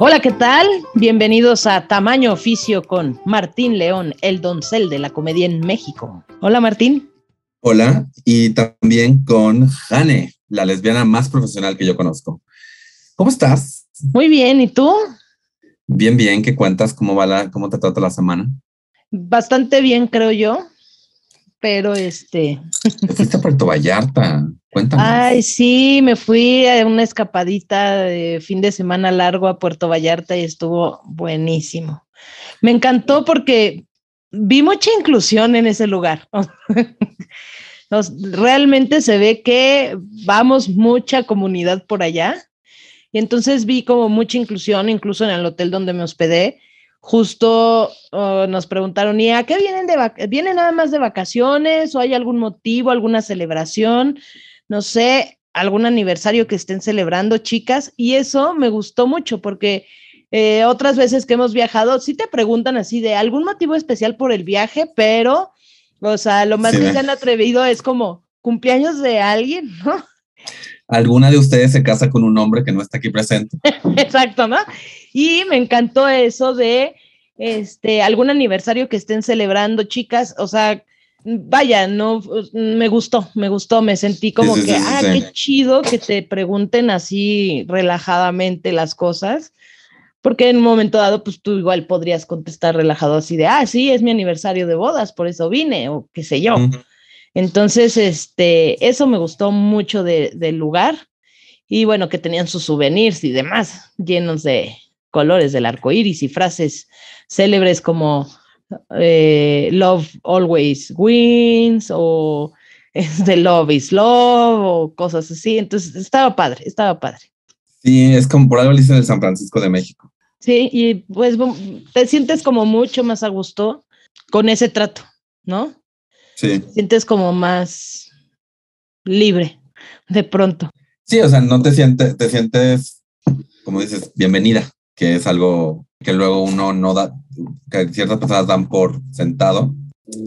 Hola, ¿qué tal? Bienvenidos a Tamaño Oficio con Martín León, el doncel de la comedia en México. Hola, Martín. Hola, y también con Jane, la lesbiana más profesional que yo conozco. ¿Cómo estás? Muy bien, ¿y tú? Bien, bien, ¿qué cuentas? ¿Cómo va la, cómo te trata la semana? Bastante bien, creo yo pero este... Te fuiste a Puerto Vallarta, cuéntame. Ay, sí, me fui a una escapadita de fin de semana largo a Puerto Vallarta y estuvo buenísimo. Me encantó porque vi mucha inclusión en ese lugar. realmente se ve que vamos mucha comunidad por allá. Y entonces vi como mucha inclusión, incluso en el hotel donde me hospedé justo oh, nos preguntaron, ¿y a qué vienen de ¿Vienen nada más de vacaciones o hay algún motivo, alguna celebración? No sé, algún aniversario que estén celebrando, chicas. Y eso me gustó mucho porque eh, otras veces que hemos viajado, sí te preguntan así de algún motivo especial por el viaje, pero, o sea, lo más que se han atrevido es como cumpleaños de alguien, ¿no? Alguna de ustedes se casa con un hombre que no está aquí presente. Exacto, ¿no? Y me encantó eso de este algún aniversario que estén celebrando, chicas, o sea, vaya, no me gustó, me gustó, me sentí como que, ah, qué chido que te pregunten así relajadamente las cosas. Porque en un momento dado, pues tú igual podrías contestar relajado así de, ah, sí, es mi aniversario de bodas, por eso vine, o qué sé yo. Entonces, este, eso me gustó mucho del lugar. Y bueno, que tenían sus souvenirs y demás, llenos de colores del arco iris y frases célebres como eh, Love always wins o The Love is Love o cosas así. Entonces, estaba padre, estaba padre. Sí, es como por algo le dicen el San Francisco de México. Sí, y pues te sientes como mucho más a gusto con ese trato, ¿no? Sí. sientes como más libre de pronto. Sí, o sea, no te sientes, te sientes, como dices, bienvenida, que es algo que luego uno no da, que ciertas personas dan por sentado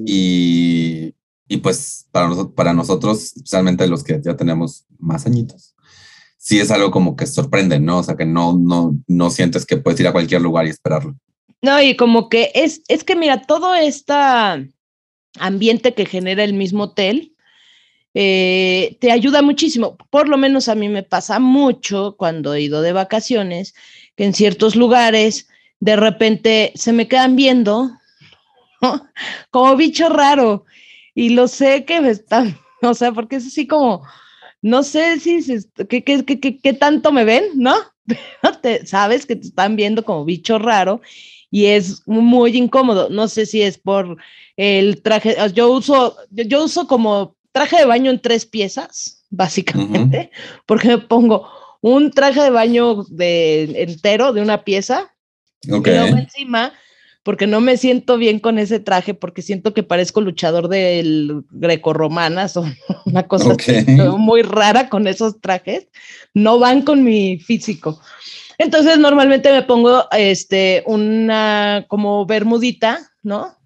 y, y pues para, nosotros, para nosotros, especialmente los que ya tenemos más añitos, sí es algo como que sorprende, ¿no? O sea, que no, no, no sientes que puedes ir a cualquier lugar y esperarlo. No, y como que es, es que mira, todo esta ambiente que genera el mismo hotel, eh, te ayuda muchísimo. Por lo menos a mí me pasa mucho cuando he ido de vacaciones, que en ciertos lugares de repente se me quedan viendo como bicho raro y lo sé que me están, o sea, porque es así como, no sé si, qué, qué, tanto me ven, ¿no? te, sabes que te están viendo como bicho raro y es muy incómodo. No sé si es por el traje, yo uso, yo uso como traje de baño en tres piezas, básicamente, porque me pongo un traje de baño de, entero de una pieza y luego encima porque no me siento bien con ese traje, porque siento que parezco luchador del greco-romanas o una cosa muy rara con esos trajes, no van con mi físico. Entonces normalmente me pongo este, una como bermudita, ¿no?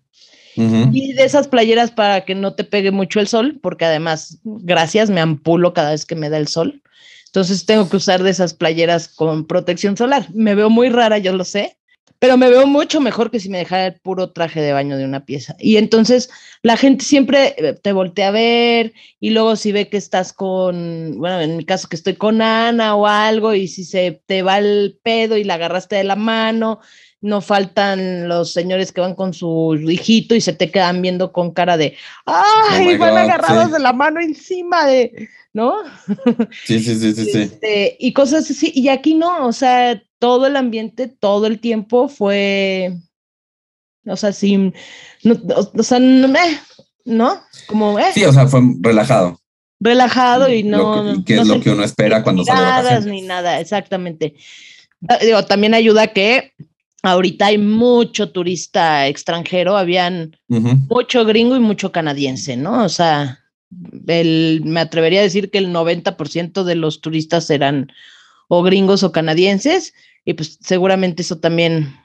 Y de esas playeras para que no te pegue mucho el sol, porque además, gracias, me ampulo cada vez que me da el sol. Entonces tengo que usar de esas playeras con protección solar. Me veo muy rara, yo lo sé, pero me veo mucho mejor que si me dejara el puro traje de baño de una pieza. Y entonces la gente siempre eh, te voltea a ver y luego si ve que estás con, bueno, en mi caso que estoy con Ana o algo y si se te va el pedo y la agarraste de la mano, no faltan los señores que van con su hijito y se te quedan viendo con cara de, ay, oh van agarrados de la mano encima de, ¿no? Sí, sí, sí, sí, sí. Este, y cosas así, y aquí no, o sea, todo el ambiente, todo el tiempo fue, o sea, sin, no, o, sea, no, Como, eh. Sí, o sea, fue relajado. Relajado y no. Que, es lo que uno espera cuando sale de ni nada, exactamente. Ah, digo, también ayuda que ahorita hay mucho turista extranjero, habían mucho gringo y mucho canadiense, ¿no? O sea, el, me atrevería a decir que el 90% de los turistas eran o gringos o canadienses, y pues seguramente eso también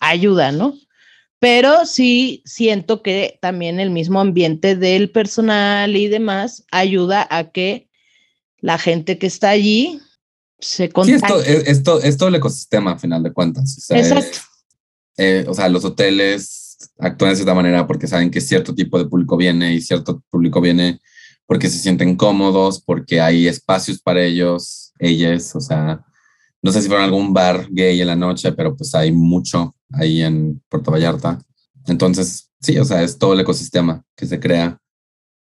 ayuda, ¿no? Pero sí siento que también el mismo ambiente del personal y demás ayuda a que la gente que está allí se contagie. Sí, esto, es, todo el ecosistema, a final de cuentas. Exacto. Eh, o sea, los hoteles actúan de cierta manera porque saben que cierto tipo de público viene y cierto público viene porque se sienten cómodos, porque hay espacios para ellos, ellas, o sea, no sé si fueron algún bar gay en la noche, pero pues hay mucho ahí en Puerto Vallarta. Entonces, sí, o sea, es todo el ecosistema que se crea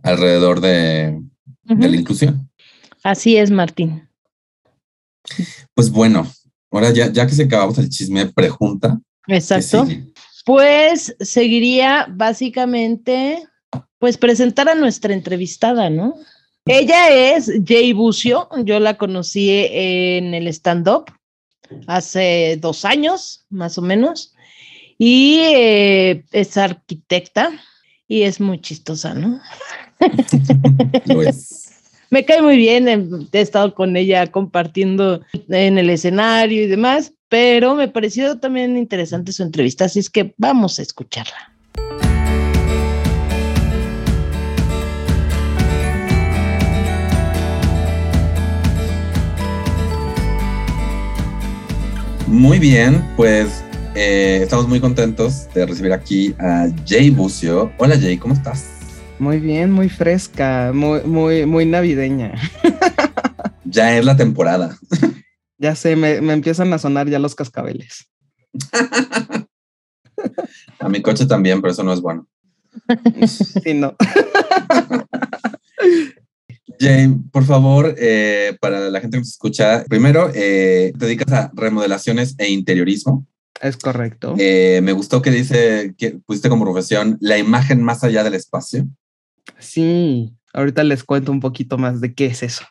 alrededor de, de la inclusión. Así es, Martín. Pues bueno, ahora ya, ya que se acabamos el chisme, pregunta. Exacto. Pues seguiría básicamente pues presentar a nuestra entrevistada, ¿no? Ella es Jay Bucio, yo la conocí en el stand-up hace dos años, más o menos, y eh, es arquitecta y es muy chistosa, ¿no? Me cae muy bien, he estado con ella compartiendo en el escenario y demás, pero me pareció también interesante su entrevista, así es que vamos a escucharla. Muy bien, pues eh, estamos muy contentos de recibir aquí a Jay Bucio. Hola Jay, ¿cómo estás? Muy bien, muy fresca, muy, muy, muy navideña. ya es la temporada. ya sé, me, me empiezan a sonar ya los cascabeles. a mi coche también, pero eso no es bueno. sí, no. Jay, por favor, eh, para la gente que nos escucha, primero, eh, te dedicas a remodelaciones e interiorismo. Es correcto. Eh, me gustó que dice que pusiste como profesión la imagen más allá del espacio. Sí, ahorita les cuento un poquito más de qué es eso.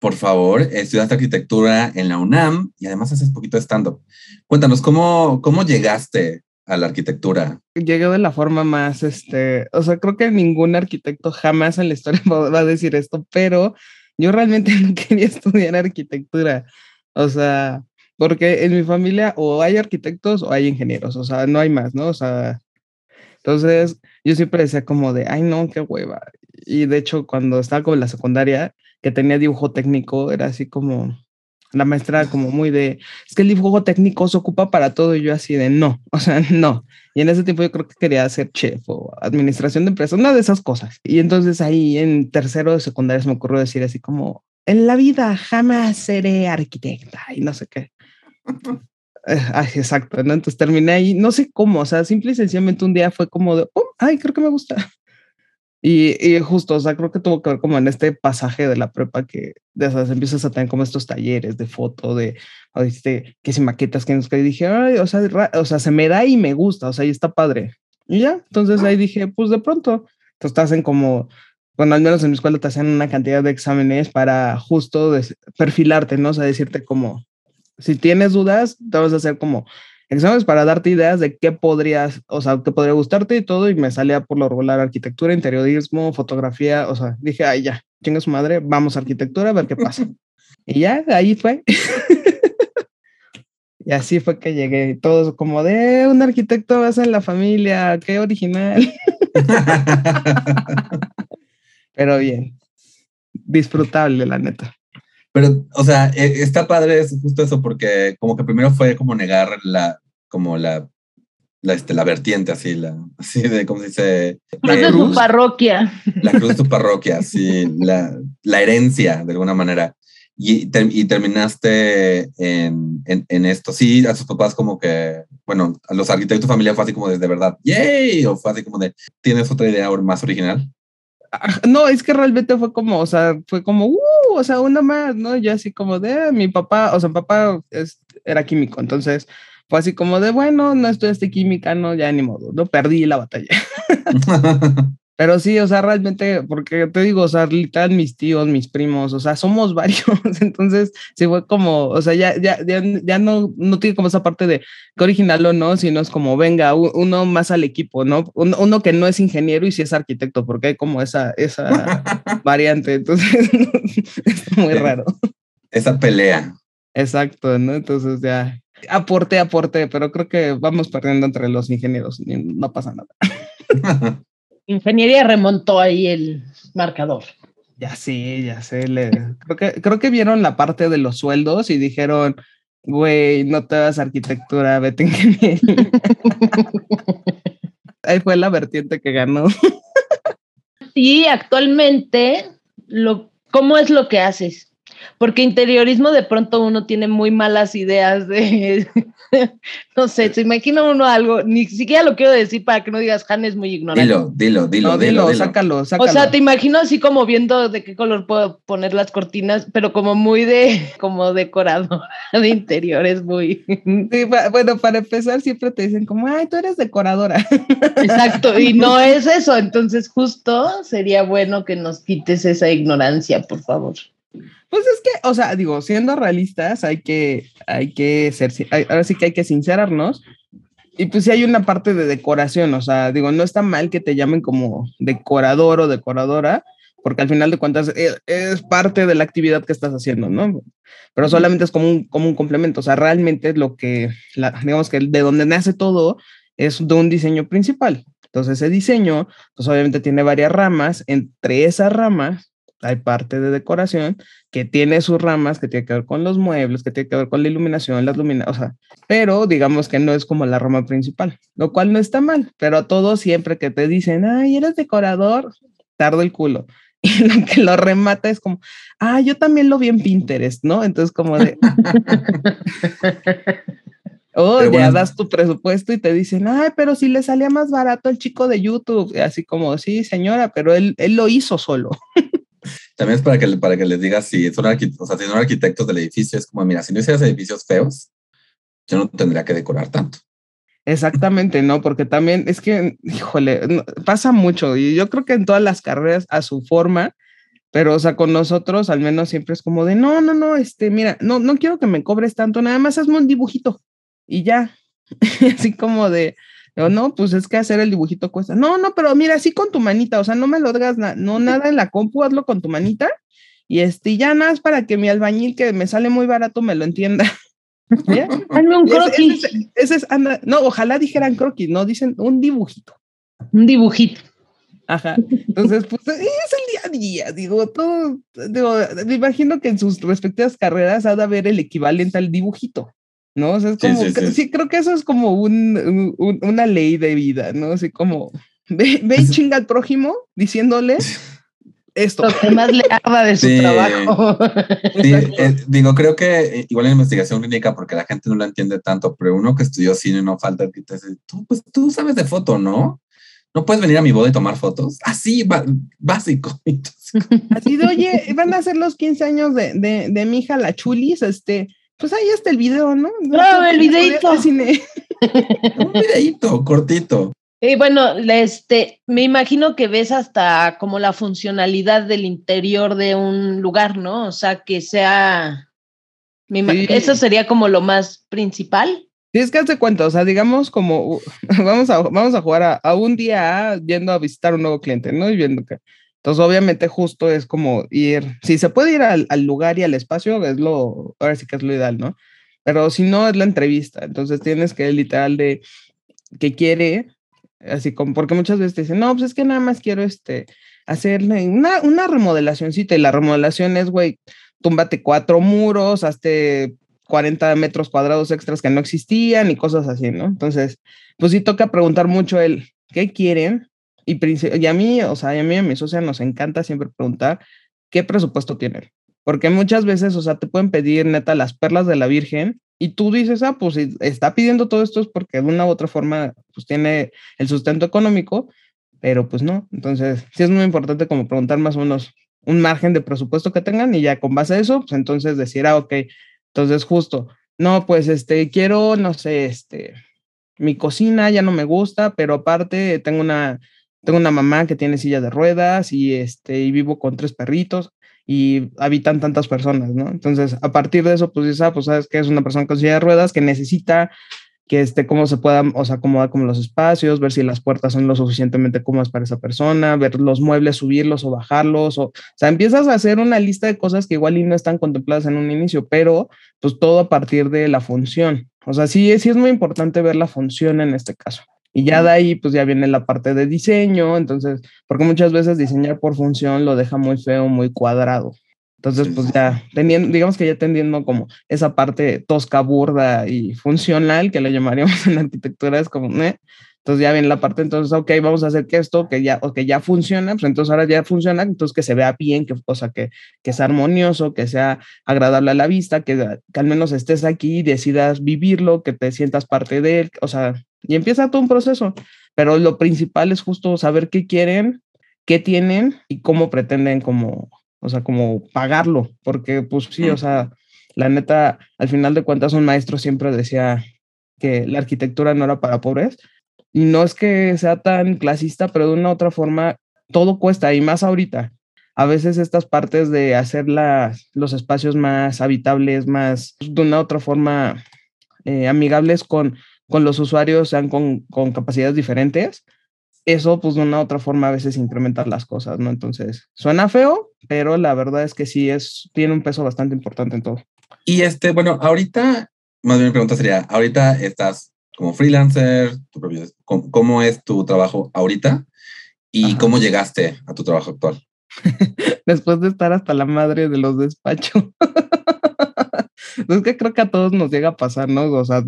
Por favor, estudiaste arquitectura en la UNAM y además haces poquito de stand-up. Cuéntanos, ¿cómo, ¿cómo llegaste a la arquitectura? Llegué de la forma más, este, o sea, creo que ningún arquitecto jamás en la historia va a decir esto, pero yo realmente no quería estudiar arquitectura. O sea, porque en mi familia o hay arquitectos o hay ingenieros, o sea, no hay más, ¿no? O sea, entonces yo siempre decía como de, ay, no, qué hueva. Y de hecho, cuando estaba como en la secundaria, que tenía dibujo técnico, era así como, la maestra como muy de, es que el dibujo técnico se ocupa para todo y yo así de, no, o sea, no. Y en ese tiempo yo creo que quería ser chef o administración de empresas, una de esas cosas. Y entonces ahí en tercero de secundaria se me ocurrió decir así como, en la vida jamás seré arquitecta y no sé qué. Ay, exacto, ¿no? Entonces terminé ahí, no sé cómo, o sea, simple y sencillamente un día fue como de, ay, creo que me gusta. Y, justo, o sea, creo que tuvo que ver como en este pasaje de la prepa que de esas empiezas a tener como estos talleres de foto, de, o que si maquetas, que nos que dije, ay, o sea, o sea, se me da y me gusta, o sea, y está padre. Y ya, entonces ahí dije, pues de pronto, entonces te hacen como, bueno, al menos en mi escuela te hacen una cantidad de exámenes para justo perfilarte, ¿no? O sea, decirte como, si tienes dudas, te vas a hacer como exámenes para darte ideas de qué podrías, o sea, qué podría gustarte y todo, y me salía por lo regular arquitectura, interiorismo, fotografía, o sea, dije, ay, ya, chinga su madre, vamos a arquitectura a ver qué pasa. y ya, ahí fue. y así fue que llegué, todos como de un arquitecto vas en la familia, qué original. Pero bien, disfrutable, la neta. Pero, o sea, e, está padre es justo eso, porque como que primero fue como negar la, como la, la, este, la vertiente, así, la, así de, ¿cómo se dice? La cruz de tu parroquia. La cruz de tu parroquia, sí, la, la herencia, de alguna manera. Y, y terminaste en, en, en, esto. Sí, a sus papás como que, bueno, a los arquitectos familia fue así como de, de verdad, ¡yay! O fue así como de, ¿tienes otra idea más original? No, es que realmente fue como, o sea, fue como, uh, o sea, una más, ¿no? Yo así como de, mi papá, o sea, mi papá es, era químico, entonces fue así como de, bueno, no estudiaste química, no, ya ni modo, no perdí la batalla. Pero sí, o sea, realmente, porque te digo, o sea, literal, mis tíos, mis primos, o sea, somos varios, entonces sí fue como, o sea, ya, ya, ya, ya no, no tiene como esa parte de que original o no, sino es como, venga, uno más al equipo, ¿no? Uno, que no es ingeniero y sí es arquitecto, porque hay como esa, esa variante, entonces es muy raro. Esa pelea. Exacto, ¿no? Entonces ya, aporte, aporte, pero creo que vamos perdiendo entre los ingenieros, no pasa nada. Ingeniería remontó ahí el marcador. Ya sí, ya sé. creo, que, creo que vieron la parte de los sueldos y dijeron, güey, no te a arquitectura, vete ingeniería. ahí fue la vertiente que ganó. y actualmente, lo, ¿cómo es lo que haces? Porque interiorismo de pronto uno tiene muy malas ideas de, no sé, se imagina uno algo, ni siquiera lo quiero decir para que no digas, Han es muy ignorante. Dilo, dilo, dilo, dilo, sácalo, sácalo. O sea, te imagino así como viendo de qué color puedo poner las cortinas, pero como muy de, como decorador de interiores, muy... Sí, bueno, para empezar siempre te dicen como, ay, tú eres decoradora. Exacto, y no es eso, entonces justo sería bueno que nos quites esa ignorancia, por favor. Pues es que, o sea, digo, siendo realistas, hay que, hay que ser, ahora sí que hay que sincerarnos. Y pues sí hay una parte de decoración, o sea, digo, no está mal que te llamen como decorador o decoradora, porque al final de cuentas es, es parte de la actividad que estás haciendo, ¿no? Pero solamente es como un, como un complemento, o sea, realmente lo que, la, digamos que de donde nace todo es de un diseño principal. Entonces ese diseño, pues obviamente tiene varias ramas, entre esas ramas hay parte de decoración que tiene sus ramas, que tiene que ver con los muebles, que tiene que ver con la iluminación, las luminarias, o sea, pero digamos que no es como la rama principal, lo cual no está mal, pero a todos siempre que te dicen, ay, eres decorador, tardo el culo. Y lo que lo remata es como, ah, yo también lo vi en Pinterest, ¿no? Entonces como de... Oh, ya das tu presupuesto y te dicen, ay, pero si le salía más barato el chico de YouTube. así como, sí, señora, pero él, él lo hizo solo. También es para que, para que les digas si son, o sea, si son arquitectos del edificio, es como, mira, si no hicieras edificios feos, yo no tendría que decorar tanto. Exactamente, ¿no? Porque también es que, híjole, pasa mucho y yo creo que en todas las carreras a su forma, pero o sea, con nosotros al menos siempre es como de, no, no, no, este, mira, no, no quiero que me cobres tanto, nada más hazme un dibujito y ya, así como de, no, pues es que hacer el dibujito cuesta. No, no, pero mira, así con tu manita, o sea, no me lo hagas no nada en la compu, hazlo con tu manita. Y este, ya nada es para que mi albañil, que me sale muy barato, me lo entienda. Hazme un croquis. Ese, es, no, ojalá dijeran croquis, no, dicen un dibujito. Un dibujito. Ajá. Entonces, pues es el día a día, digo, todo, digo, me imagino que en sus respectivas carreras ha de haber el equivalente al dibujito. ¿No? O sea, es como, sí, creo que eso es como un, una ley de vida, ¿no? Así como, ve, ve y chinga al prójimo diciéndole esto. Lo que más le arda de su trabajo. Sí, eh, digo, creo que eh, igual la investigación clínica, porque la gente no la entiende tanto, pero uno que estudió cine no falta que te dice, tú, pues tú sabes de foto, ¿no? ¿No puedes venir a mi boda y tomar fotos? Así, básico. Así de, oye, van a ser los 15 años de, de, de mi hija, la Chulis, este, pues ahí está el video, ¿no? No, el videito. Un videito cortito. Y bueno, este, me imagino que ves hasta como la funcionalidad del interior de un lugar, ¿no? O sea, que sea, eso sería como lo más principal. Sí, es que hace cuenta, o sea, digamos como, vamos a, vamos a jugar a, un día yendo a visitar un nuevo cliente, ¿no? Y viendo que entonces, obviamente, justo es como ir, si se puede ir al, lugar y al espacio, es lo, ahora sí que es lo ideal, ¿no? Pero si no, es la entrevista. Entonces, tienes que literal de que quiere, así como, porque muchas veces te dicen, no, pues es que nada más quiero este, hacerle una, una remodelacióncita y la remodelación es, güey, túmbate cuatro muros, hazte 40 metros cuadrados extras que no existían y cosas así, ¿no? Entonces, pues sí toca preguntar mucho el, ¿qué quieren? Y, a mí, o sea, a mí y a mi socia nos encanta siempre preguntar qué presupuesto tienen. Porque muchas veces, o sea, te pueden pedir neta las perlas de la Virgen y tú dices, ah, pues está pidiendo todo esto es porque de una u otra forma, pues tiene el sustento económico, pero pues no. Entonces, sí es muy importante como preguntar más o menos un margen de presupuesto que tengan y ya con base a eso, pues entonces decir, ah, ok, entonces justo, no, pues este, quiero, no sé, este, mi cocina ya no me gusta, pero aparte tengo una tengo una mamá que tiene silla de ruedas y, este, y vivo con tres perritos y habitan tantas personas, ¿no? Entonces, a partir de eso, pues dices, ah, pues sabes que es una persona con silla de ruedas que necesita que esté cómo se pueda, o sea, acomodar como los espacios, ver si las puertas son lo suficientemente cómodas para esa persona, ver los muebles, subirlos o bajarlos, o, o sea, empiezas a hacer una lista de cosas que igual y no están contempladas en un inicio, pero pues todo a partir de la función. O sea, sí, sí es muy importante ver la función en este caso. Y ya de ahí, pues ya viene la parte de diseño, entonces, porque muchas veces diseñar por función lo deja muy feo, muy cuadrado. Entonces, pues ya, teniendo, digamos que ya teniendo como esa parte tosca, burda y funcional, que le llamaríamos en arquitectura, es como, ¿eh? entonces ya viene la parte, entonces, ok, vamos a hacer que esto, que ya, o que ya funciona, pues entonces ahora ya funciona, entonces que se vea bien, que, o sea, que, que sea armonioso, que sea agradable a la vista, que, que al menos estés aquí y decidas vivirlo, que te sientas parte de él, o sea, y empieza todo un proceso, pero lo principal es justo saber qué quieren, qué tienen y cómo pretenden como, o sea, como pagarlo, porque pues sí, o sea, la neta, al final de cuentas un maestro siempre decía que la arquitectura no era para pobres, y no es que sea tan clasista, pero de una u otra forma, todo cuesta, y más ahorita. A veces estas partes de hacer los espacios más habitables, más de una u otra forma eh, amigables con, con los usuarios, sean con, con capacidades diferentes, eso pues de una u otra forma a veces incrementar las cosas, ¿no? Entonces, suena feo, pero la verdad es que sí es, tiene un peso bastante importante en todo. Y este, bueno, ahorita, más bien mi pregunta sería, ahorita estás como freelancer, tu propio, ¿cómo, es tu trabajo ahorita? ¿Y Ajá. cómo llegaste a tu trabajo actual? Después de estar hasta la madre de los despachos. es que creo que a todos nos llega a pasar, ¿no? O sea,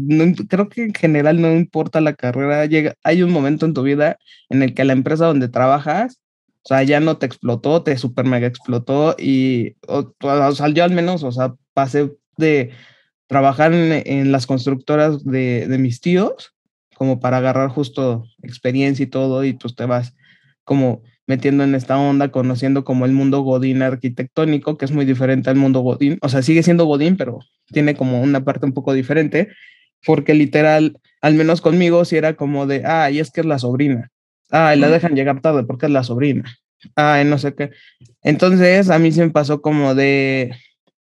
creo que en general no importa la carrera, llega, hay un momento en tu vida en el que la empresa donde trabajas, o sea, ya no te explotó, te super mega explotó y, o, o sea, yo al menos, o sea, pasé de trabajar en, en las constructoras de, de mis tíos como para agarrar justo experiencia y todo y pues te vas como metiendo en esta onda, conociendo como el mundo Godín arquitectónico, que es muy diferente al mundo Godín. O sea, sigue siendo Godín, pero tiene como una parte un poco diferente, porque literal, al menos conmigo, si era como de, ah, y es que es la sobrina. Ah, y la dejan llegar tarde porque es la sobrina. Ah, no sé qué. Entonces, a mí se me pasó como de,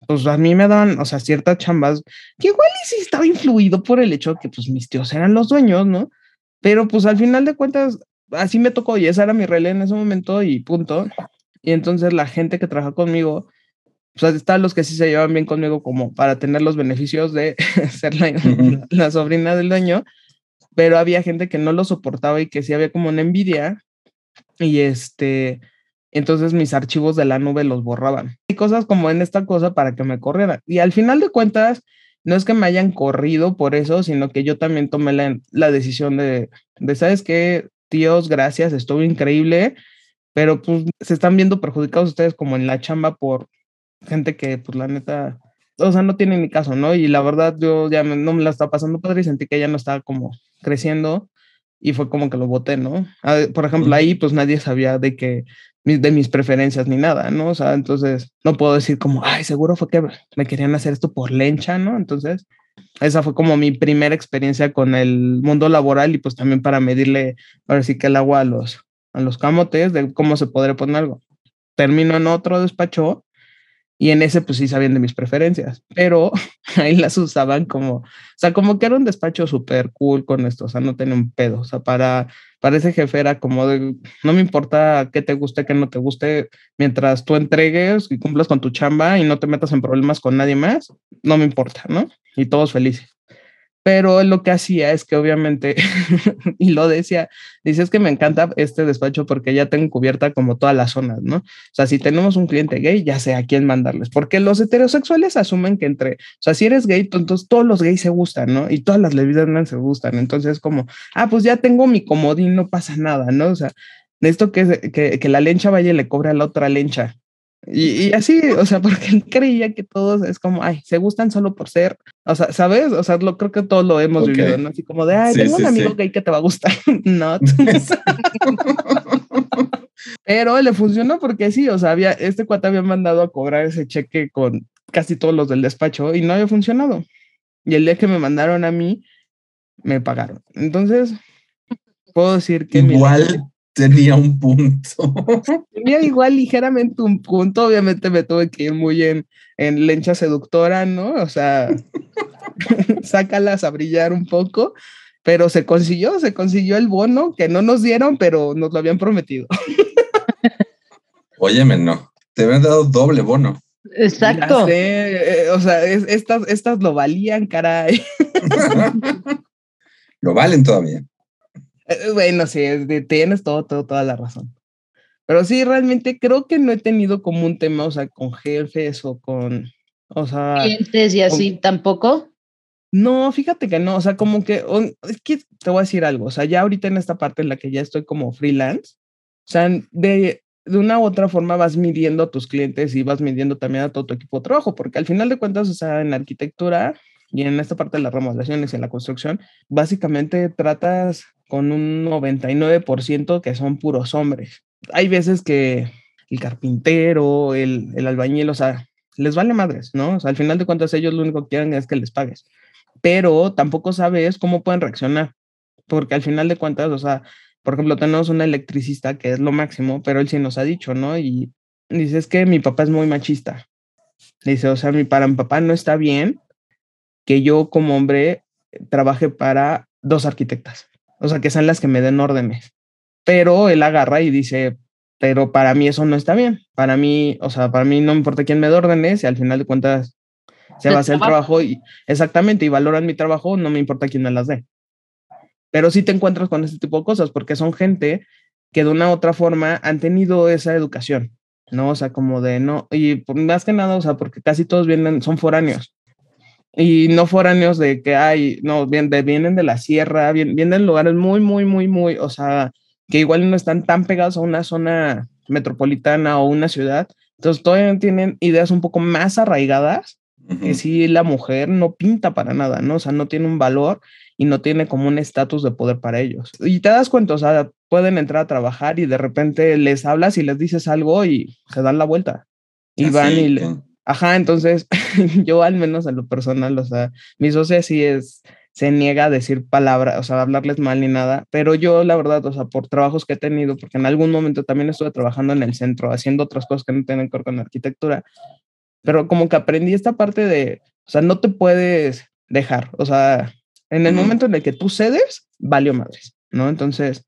pues a mí me daban, o sea, ciertas chambas, que igual sí estaba influido por el hecho de que pues mis tíos eran los dueños, ¿no? Pero pues al final de cuentas, así me tocó y esa era mi relé en ese momento y punto. Y entonces la gente que trabaja conmigo, o sea, están los que sí se llevan bien conmigo como para tener los beneficios de ser la, la, sobrina del dueño, pero había gente que no lo soportaba y que sí había como una envidia y este, entonces mis archivos de la nube los borraban. Y cosas como en esta cosa para que me corrieran. Y al final de cuentas, no es que me hayan corrido por eso, sino que yo también tomé la, la decisión de, de, ¿sabes qué? Tíos, gracias, estuvo increíble, pero pues se están viendo perjudicados ustedes como en la chamba por gente que pues la neta, o sea, no tiene ni caso, ¿no? Y la verdad yo ya me, no me la estaba pasando padre y sentí que ya no estaba como creciendo y fue como que lo voté, ¿no? Por ejemplo, ahí pues nadie sabía de que de mis preferencias ni nada, ¿no? O sea, entonces no puedo decir como, ay, seguro fue que me querían hacer esto por lencha, ¿no? Entonces, esa fue como mi primera experiencia con el mundo laboral y pues también para medirle, ahora sí que el agua a los, a los camotes de cómo se podría poner algo. Termino en otro despacho y en ese pues sí sabían de mis preferencias, pero ahí las usaban como, o sea, como que era un despacho súper cool con esto, o sea, no tenía un pedo, o sea, para, para ese jefe era como de, no me importa qué te guste, qué no te guste, mientras tú entregues y cumplas con tu chamba y no te metas en problemas con nadie más, no me importa, ¿no? Y todos felices pero lo que hacía es que obviamente, y lo decía, dice es que me encanta este despacho porque ya tengo cubierta como todas las zonas, ¿no? O sea, si tenemos un cliente gay, ya sé a quién mandarles, porque los heterosexuales asumen que entre, o sea, si eres gay, entonces todos los gays se gustan, ¿no? Y todas las lesbianas se gustan, entonces como, ah, pues ya tengo mi comodín, no pasa nada, ¿no? O sea, esto que, que, que la lencha vaya y le cobre a la otra lencha, y, y, así, o sea, porque él creía que todos es como, ay, se gustan solo por ser, o sea, ¿sabes? O sea, lo creo que todos lo hemos okay. vivido, ¿no? Así como de, ay, sí, tengo sí, un amigo sí. gay que te va a gustar. no. Pero le funcionó porque sí, o sea, había, este cuate había mandado a cobrar ese cheque con casi todos los del despacho y no había funcionado. Y el día que me mandaron a mí, me pagaron. Entonces, puedo decir que... Igual tenía un punto. Tenía igual ligeramente un punto, obviamente me tuve que ir muy en, en lencha seductora, ¿no? O sea, sácalas a brillar un poco, pero se consiguió, se consiguió el bono que no nos dieron, pero nos lo habían prometido. Óyeme, no, te habían dado doble bono. Exacto. Sé, eh, o sea, es, estas, estas lo valían, caray. lo valen todavía. Eh, bueno, sí, tienes todo, todo, toda la razón. Pero sí, realmente creo que no he tenido como un tema, o sea, con jefes o con, o sea... Clientes y así con, tampoco. No, fíjate que no, o sea, como que, es que te voy a decir algo, o sea, ya ahorita en esta parte en la que ya estoy como freelance, o sea, de, de una u otra forma vas midiendo a tus clientes y vas midiendo también a todo tu equipo de trabajo, porque al final de cuentas, o sea, en arquitectura y en esta parte de las remodelaciones y en la construcción, básicamente tratas con un 99% que son puros hombres. Hay veces que el carpintero, el, el albañil, o sea, les vale madres, ¿no? O sea, al final de cuentas ellos lo único que quieren es que les pagues pero tampoco sabes cómo pueden reaccionar, porque al final de cuentas, o sea, por ejemplo, tenemos un electricista que es lo máximo, pero él sí nos ha dicho, ¿no? Y dice, es que mi papá es muy machista. Dice, o sea, mi, para mi papá no está bien que yo como hombre trabaje para dos arquitectas, o sea, que sean las que me den órdenes. Pero él agarra y dice, pero para mí eso no está bien. Para mí, o sea, para mí no me importa quién me dé órdenes y al final de cuentas se va a hacer el trabajo y exactamente, y valoran mi trabajo, no me importa quién me las dé. Pero sí te encuentras con este tipo de cosas porque son gente que de una u otra forma han tenido esa educación, ¿no? O sea, como de no, y más que nada, o sea, porque casi todos vienen, son foráneos. Y no foráneos de que hay, no, vienen de, vienen de la sierra, vienen, vienen de lugares muy, muy, muy, muy, o sea, que igual no están tan pegados a una zona metropolitana o una ciudad. Entonces todavía tienen ideas un poco más arraigadas Uh -huh. que si la mujer no pinta para nada, ¿no? O sea, no tiene un valor y no tiene como un estatus de poder para ellos. Y te das cuenta, o sea, pueden entrar a trabajar y de repente les hablas y les dices algo y se dan la vuelta. Y Así, van y... Le... Ajá, entonces yo al menos en lo personal, o sea, mi socia sí es, se niega a decir palabras, o sea, a hablarles mal ni nada, pero yo la verdad, o sea, por trabajos que he tenido, porque en algún momento también estuve trabajando en el centro, haciendo otras cosas que no tienen que ver con arquitectura, pero como que aprendí esta parte de, o sea, no te puedes dejar, o sea, en el momento en el que tú cedes, valió madres, ¿no? Entonces,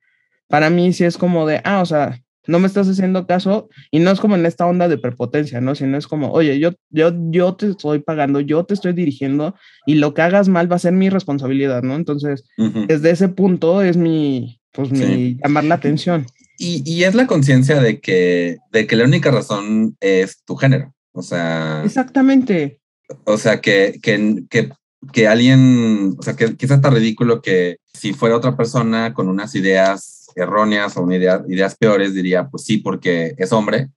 para mí sí es como de, ah, o sea, no me estás haciendo caso y no es como en esta onda de prepotencia, ¿no? Sino es como, oye, yo, yo, yo te estoy pagando, yo te estoy dirigiendo y lo que hagas mal va a ser mi responsabilidad, ¿no? Entonces, uh -huh. desde ese punto es mi, pues, sí. mi llamar la atención. Y, y es la conciencia de que, de que la única razón es tu género. O sea. Exactamente. O sea, que, que, que, que alguien, o sea, que quizás está ridículo que si fuera otra persona con unas ideas erróneas o una idea, ideas peores, diría, pues sí, porque es hombre.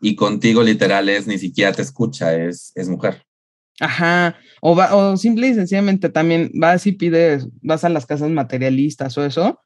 Y contigo literal es ni siquiera te escucha, es, es mujer. Ajá, o, va, o simple y sencillamente también vas y pides, vas a las casas materialistas o eso.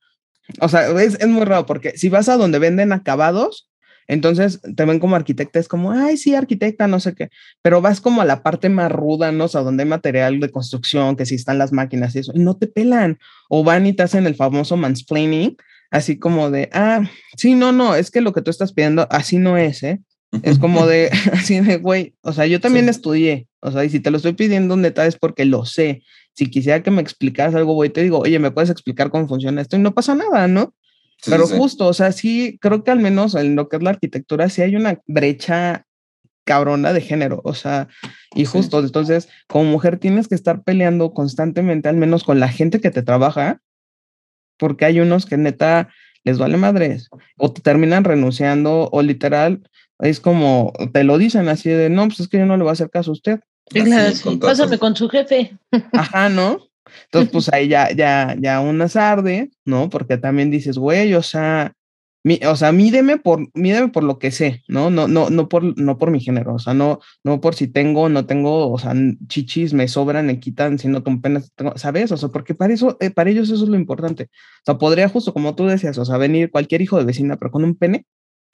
O sea, es, es muy raro porque si vas a donde venden acabados, entonces te ven como arquitecta, es como, ay, sí, arquitecta, no sé qué, pero vas como a la parte más ruda, ¿no? O sea, donde hay material de construcción, que si están las máquinas y eso, y no te pelan, o van y te hacen el famoso mansplaining, así como de, ah, sí, no, no, es que lo que tú estás pidiendo así no es, ¿eh? Es como de, así de, güey, o sea, yo también sí. estudié, o sea, y si te lo estoy pidiendo un detalle es porque lo sé. Si quisiera que me explicaras algo, güey, te digo, oye, ¿me puedes explicar cómo funciona esto? Y no pasa nada, ¿no? Sí, Pero sí. justo, o sea, sí, creo que al menos en lo que es la arquitectura, sí hay una brecha cabrona de género, o sea, y justo, entonces, como mujer tienes que estar peleando constantemente, al menos con la gente que te trabaja, porque hay unos que neta les vale madres, o te terminan renunciando, o literal, es como, te lo dicen así de, no, pues es que yo no le voy a hacer caso a usted. Así, con Pásame con su jefe. Ajá, ¿no? Entonces, pues ahí ya, ya, ya unas arde, ¿no? Porque también dices, güey, o sea, o sea, mídeme por, mídeme por lo que sé, ¿no? No, no, no por, no por mi género, o sea, no, no por si tengo, no tengo, o sea, chichis me sobran, me quitan, si no con penas, ¿sabes? O sea, porque para eso, eh, para ellos eso es lo importante. O sea, podría justo como tú decías, o sea, venir cualquier hijo de vecina, pero con un pene,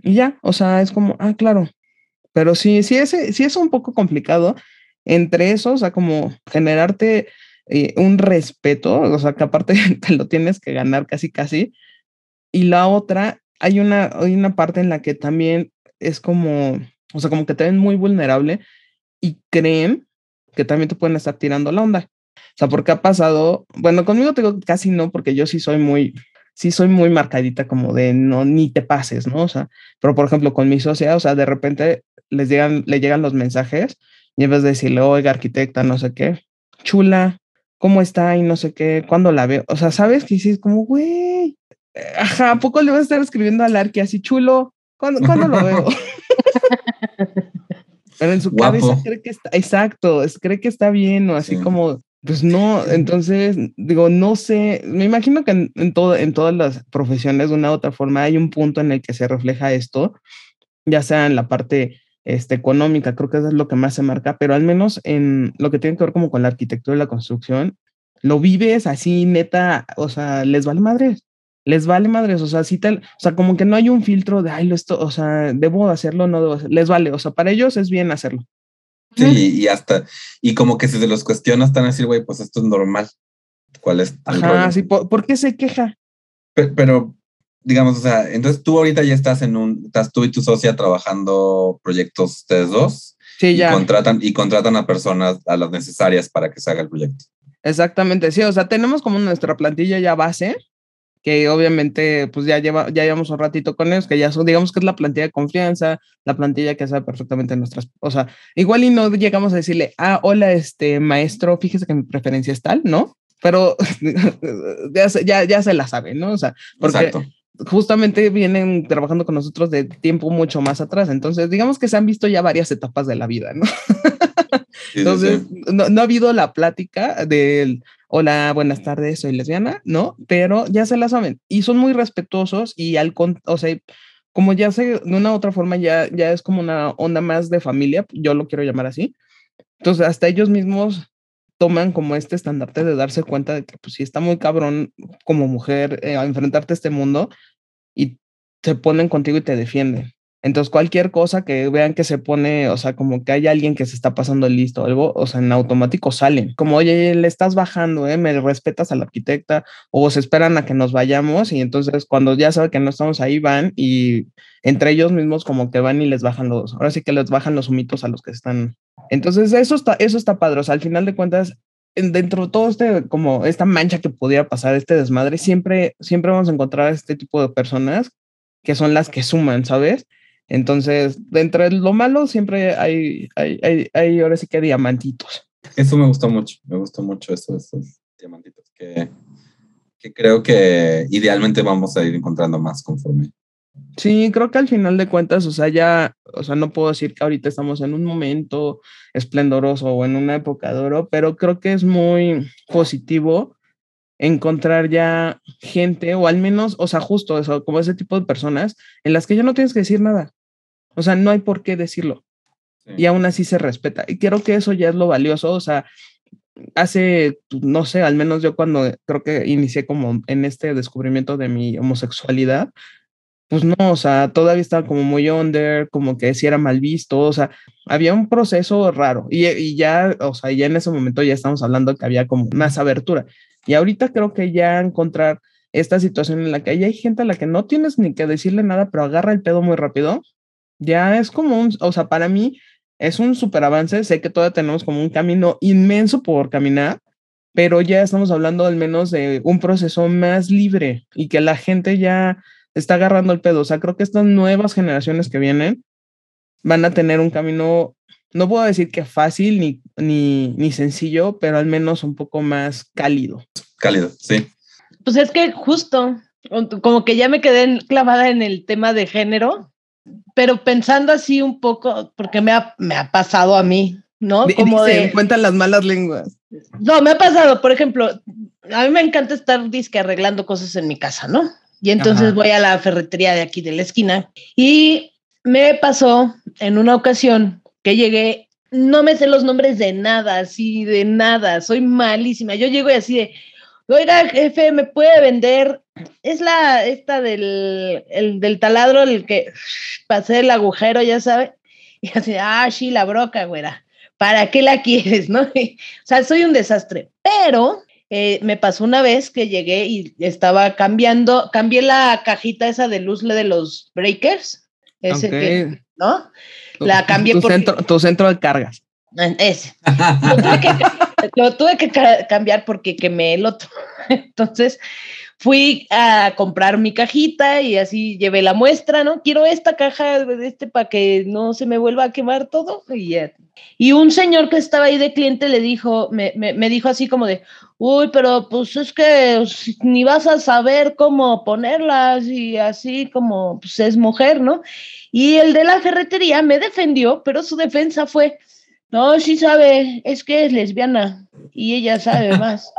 y ya, o sea, es como, ah, claro. Pero sí, sí es, sí es un poco complicado entre eso, o sea, como generarte eh, un respeto, o sea, que aparte te lo tienes que ganar casi, casi. Y la otra, hay una, hay una parte en la que también es como, o sea, como que te ven muy vulnerable y creen que también te pueden estar tirando la onda. O sea, porque ha pasado, bueno, conmigo tengo casi no, porque yo sí soy muy, sí soy muy marcadita como de no, ni te pases, ¿no? O sea, pero por ejemplo con mi socia, o sea, de repente les llegan, le llegan los mensajes y en vez de decirle, oiga, arquitecta, no sé qué, chula, ¿cómo está? Y no sé qué, ¿cuándo la veo? O sea, ¿sabes? Que es como, güey, ajá, ¿a poco le vas a estar escribiendo al arqui así chulo? ¿Cuándo, ¿cuándo lo veo? Pero en su cabeza cree que está, exacto, es, cree que está bien o así como, pues no, entonces digo, no sé, me imagino que en, todo, en todas las profesiones de una u otra forma hay un punto en el que se refleja esto, ya sea en la parte este, económica, creo que eso es lo que más se marca, pero al menos en lo que tiene que ver como con la arquitectura y la construcción, lo vives así neta, o sea, les vale madres les vale madres, o sea, si tal, o sea, como que no hay un filtro de, ay, lo esto, o sea, debo hacerlo, no debo hacerlo, les vale, o sea, para ellos es bien hacerlo. Sí, y hasta, y como que si se los cuestiona, están a decir, güey, pues esto es normal. ¿Cuál es? Ajá, sí, ¿por, qué se queja? Pero, digamos, o sea, entonces tú ahorita ya estás en un, estás tú y tu socia trabajando proyectos ustedes dos. Sí, ya. Y contratan, y contratan a personas, a las necesarias para que se haga el proyecto. Exactamente, sí, o sea, tenemos como nuestra plantilla ya base, que obviamente pues ya lleva, ya llevamos un ratito con ellos, que ya son, digamos que es la plantilla de confianza, la plantilla que sabe perfectamente nuestras, o sea, igual y no llegamos a decirle, ah, hola, este maestro, fíjese que mi preferencia es tal, ¿no? Pero ya, se, ya, ya se la sabe, ¿no? O sea, porque justamente vienen trabajando con nosotros de tiempo mucho más atrás, entonces digamos que se han visto ya varias etapas de la vida, ¿no? entonces, No, no ha habido la plática del hola, buenas tardes, soy lesbiana, ¿no? Pero ya se la saben y son muy respetuosos y al, o sea, como ya sé, de una u otra forma ya, ya es como una onda más de familia, yo lo quiero llamar así. Entonces, hasta ellos mismos toman como este estandarte de darse cuenta de que, pues, sí está muy cabrón como mujer eh, a enfrentarte a este mundo y se ponen contigo y te defienden. Entonces, cualquier cosa que vean que se pone, o sea, como que hay alguien que se está pasando listo algo, o sea, en automático salen. Como, oye, le estás bajando, ¿eh? Me respetas a la arquitecta, o se esperan a que nos vayamos, y entonces cuando ya saben que no estamos ahí, van y entre ellos mismos como que van y les bajan los, ahora sí que les bajan los humitos a los que están. Entonces, eso está, eso está padre. O sea, al final de cuentas, dentro de todo este, como esta mancha que pudiera pasar, este desmadre, siempre, siempre vamos a encontrar este tipo de personas que son las que suman, ¿sabes? Entonces, dentro de lo malo siempre hay, hay, hay, hay, ahora sí que diamantitos. Eso me gustó mucho, me gustó mucho eso, esos diamantitos, que, que creo que idealmente vamos a ir encontrando más conforme. Sí, creo que al final de cuentas, o sea, ya, o sea, no puedo decir que ahorita estamos en un momento esplendoroso o en una época de oro, pero creo que es muy positivo encontrar ya gente, o al menos, o sea, justo eso, como ese tipo de personas en las que ya no tienes que decir nada. O sea, no hay por qué decirlo. Y aún así se respeta. Y creo que eso ya es lo valioso. O sea, hace, pues, no sé, al menos yo cuando creo que inicié como en este descubrimiento de mi homosexualidad, pues no, o sea, todavía estaba como muy under, como que si era mal visto, o sea, había un proceso raro y, y, ya, o sea, ya en ese momento ya estamos hablando que había como más abertura. Y ahorita creo que ya encontrar esta situación en la que hay gente a la que no tienes ni que decirle nada, pero agarra el pedo muy rápido, ya es como un, o sea, para mí es un súper avance. Sé que todavía tenemos como un camino inmenso por caminar, pero ya estamos hablando al menos de un proceso más libre y que la gente ya está agarrando el pedo. O sea, creo que estas nuevas generaciones que vienen van a tener un camino, no puedo decir que fácil ni, ni, ni sencillo, pero al menos un poco más cálido. Cálido, sí. Pues es que justo, como que ya me quedé clavada en el tema de género pero pensando así un poco, porque me ha, me ha pasado a mí, ¿no? Como de cuentan las malas lenguas. No, me ha pasado, por ejemplo, a mí me encanta estar disque arreglando cosas en mi casa, ¿no? Y entonces voy a la ferretería de aquí de la esquina y me pasó en una ocasión que llegué, no me sé los nombres de nada, así de nada, soy malísima. Yo llego y así de, oiga, jefe, ¿me puede vender? Es la, esta del, el, del taladro, el que pasé el agujero, ya sabe. Y así, ah, sí, la broca, güera. ¿Para qué la quieres, no? o sea, soy un desastre. Pero eh, me pasó una vez que llegué y estaba cambiando, cambié la cajita esa de luz de los breakers. Ese que, ¿no? La cambié tu, centro, tu centro de cargas. Ese. Lo tuve, que, lo tuve que cambiar porque quemé el otro. Entonces, fui a comprar mi cajita y así llevé la muestra, ¿no? Quiero esta caja de este para que no se me vuelva a quemar todo. Y, y un señor que estaba ahí de cliente le dijo, me, me, dijo así como de, uy, pero pues es que ni vas a saber cómo ponerlas y así como pues es mujer, ¿no? Y el de la ferretería me defendió, pero su defensa fue, no, sí sabe, es que es lesbiana y ella sabe más.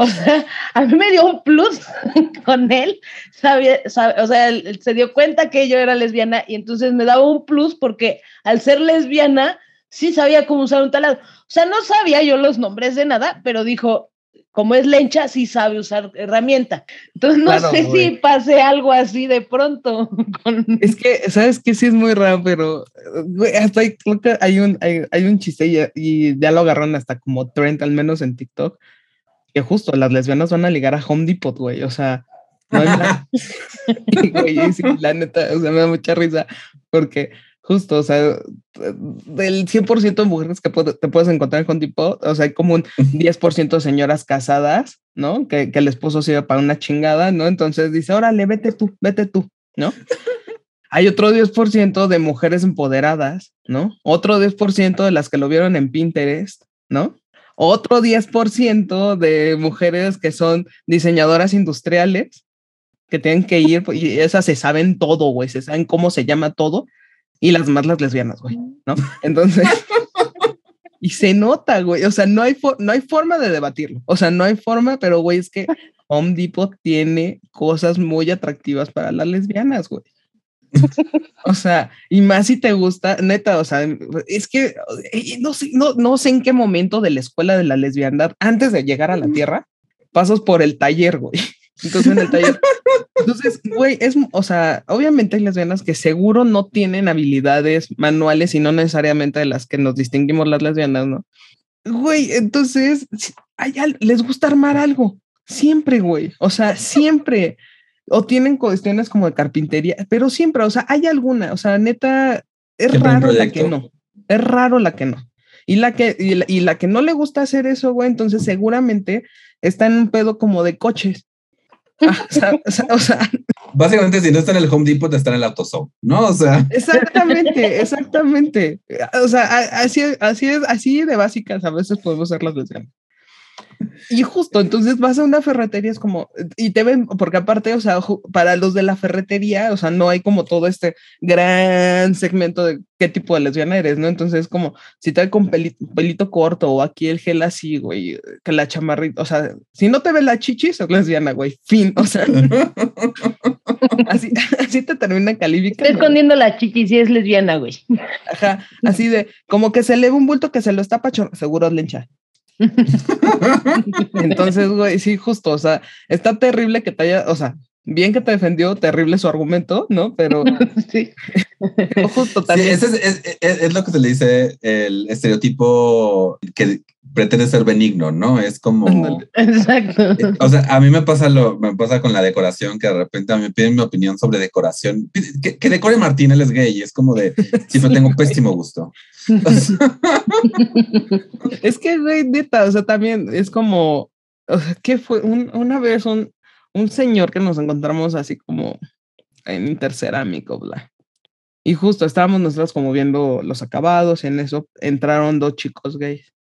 O sea, a mí me dio un plus con él, sabía, o sea, él, se dio cuenta que yo era lesbiana y entonces me daba un plus porque al ser lesbiana sí sabía cómo usar un taladro. O sea, no sabía yo los nombres de nada, pero dijo, como es lencha, sí sabe usar herramienta. Entonces no sé si pase algo así de pronto. Es que, ¿sabes qué? Sí es muy raro, pero hasta hay, hay un, hay, un chiste y, y, ya lo agarraron hasta como trend, al menos en TikTok, que justo las lesbianas van a ligar a Home Depot, güey, o sea, no hay la neta, o sea, me da mucha risa porque justo, o sea, del 100% de mujeres que te puedes encontrar en Home Depot, o sea, hay como un 10% de señoras casadas, ¿no? Que, que el esposo se iba para una chingada, ¿no? Entonces dice, órale, vete tú, vete tú, ¿no? Hay otro 10% de mujeres empoderadas, ¿no? Otro 10% de las que lo vieron en Pinterest, ¿no? Otro 10% de mujeres que son diseñadoras industriales, que tienen que ir, y esas se saben todo, güey, se saben cómo se llama todo, y las más las lesbianas, güey, ¿no? Entonces, y se nota, güey, o sea, no hay, no hay forma de debatirlo, o sea, no hay forma, pero, güey, es que Home Depot tiene cosas muy atractivas para las lesbianas, güey o sea, y más si te gusta, neta, o sea, es que eh, no sé, no, no sé en qué momento de la escuela de la lesbiandad, antes de llegar a la tierra, pasas por el taller, güey. Entonces, güey, es, o sea, obviamente hay lesbianas que seguro no tienen habilidades manuales y no necesariamente de las que nos distinguimos las lesbianas, ¿no? Güey, entonces, les gusta armar algo. Siempre, güey. O sea, siempre o tienen cuestiones como de carpintería, pero siempre, o sea, hay alguna, o sea, neta, es raro la que no, es raro la que no. Y la que, y la, que no le gusta hacer eso, güey, entonces seguramente está en un pedo como de coches. Ah, o, sea, Básicamente, si no está en el Home Depot, está en el AutoZone, ¿no? O sea. Exactamente, exactamente. O sea, así, así es, así de básicas a veces podemos ser las lesbianas. Y justo, entonces vas a una ferretería, es como, y te ven, porque aparte, o sea, para los de la ferretería, o sea, no hay como todo este gran segmento de qué tipo de lesbiana eres, ¿no? Entonces, como, si te con pelito, corto o aquí el gel así, güey, que la chamarrita, o sea, si no te ve la chichis, es lesbiana, güey, fin, o sea, así, así te termina calificando. Está escondiendo la chichis y es lesbiana, güey. Ajá, así de, como que se le ve un bulto que se lo está pacho, seguro es lencha. Entonces, güey, sí, justo, o sea, está terrible que te haya, o sea, bien que te defendió, terrible su argumento, ¿no? Pero sí. justo también. Sí, es, es, lo que se le dice el estereotipo que pretende ser benigno, ¿no? Es como. Exacto. Eh, o sea, a mí me pasa lo, me pasa con la decoración, que de repente me piden mi opinión sobre decoración. Que, que decore Martín, él es gay, y es como de, sí, pero tengo pésimo gusto. es que, güey, neta, o sea, también es como, o sea, que fue una vez un, un señor que nos encontramos así como en intercerámico, bla. Y justo estábamos nosotros como viendo los acabados, y en eso entraron dos chicos gays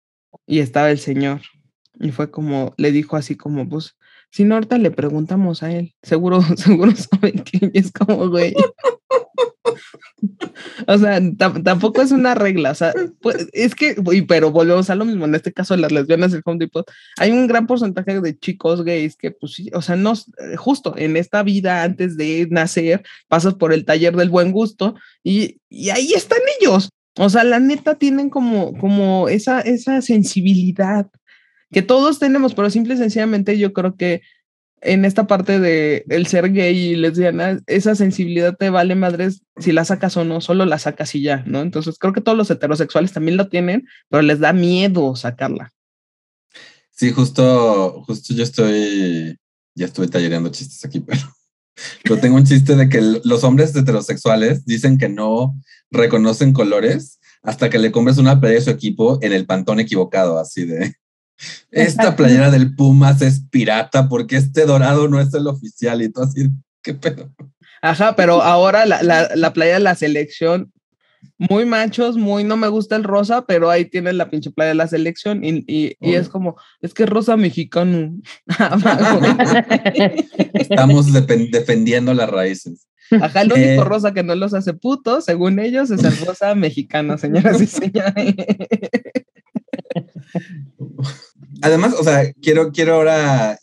y estaba el señor. Y fue como, le dijo así como, pues, si no, ahorita le preguntamos a él, seguro, seguro saben quién es como, güey. o sea, tampoco es una regla, o sea, pues, es que, pero volvemos a lo mismo, en este caso las lesbianas del Home Depot, hay un gran porcentaje de chicos gays que, pues sí, o sea, no, justo en esta vida antes de nacer, pasas por el taller del buen gusto y, y ahí están ellos. O sea, la neta tienen como, como esa, esa sensibilidad que todos tenemos, pero simple y sencillamente yo creo que en esta parte de el ser gay y lesbiana, esa sensibilidad te vale madres si la sacas o no, solo la sacas y ya, ¿no? Entonces creo que todos los heterosexuales también lo tienen, pero les da miedo sacarla. Sí, justo, justo yo estoy, ya estuve tallereando chistes aquí, pero, pero tengo un chiste de que los hombres heterosexuales dicen que no reconocen colores hasta que le compres una playera de su equipo en el pantón equivocado, así de, esta playera del Pumas es pirata porque este dorado no es el oficial y todo así, qué pedo. Ajá, pero ahora la, la, la playa de la selección, muy machos, muy no me gusta el rosa, pero ahí tienes la pinche playa de la selección y, y, y es como, es que rosa mexicano. Estamos defendiendo las raíces. Ajá, el único eh, rosa que no los hace putos, según ellos, es el rosa mexicano, señoras y señores. Además, o sea, quiero, quiero ahora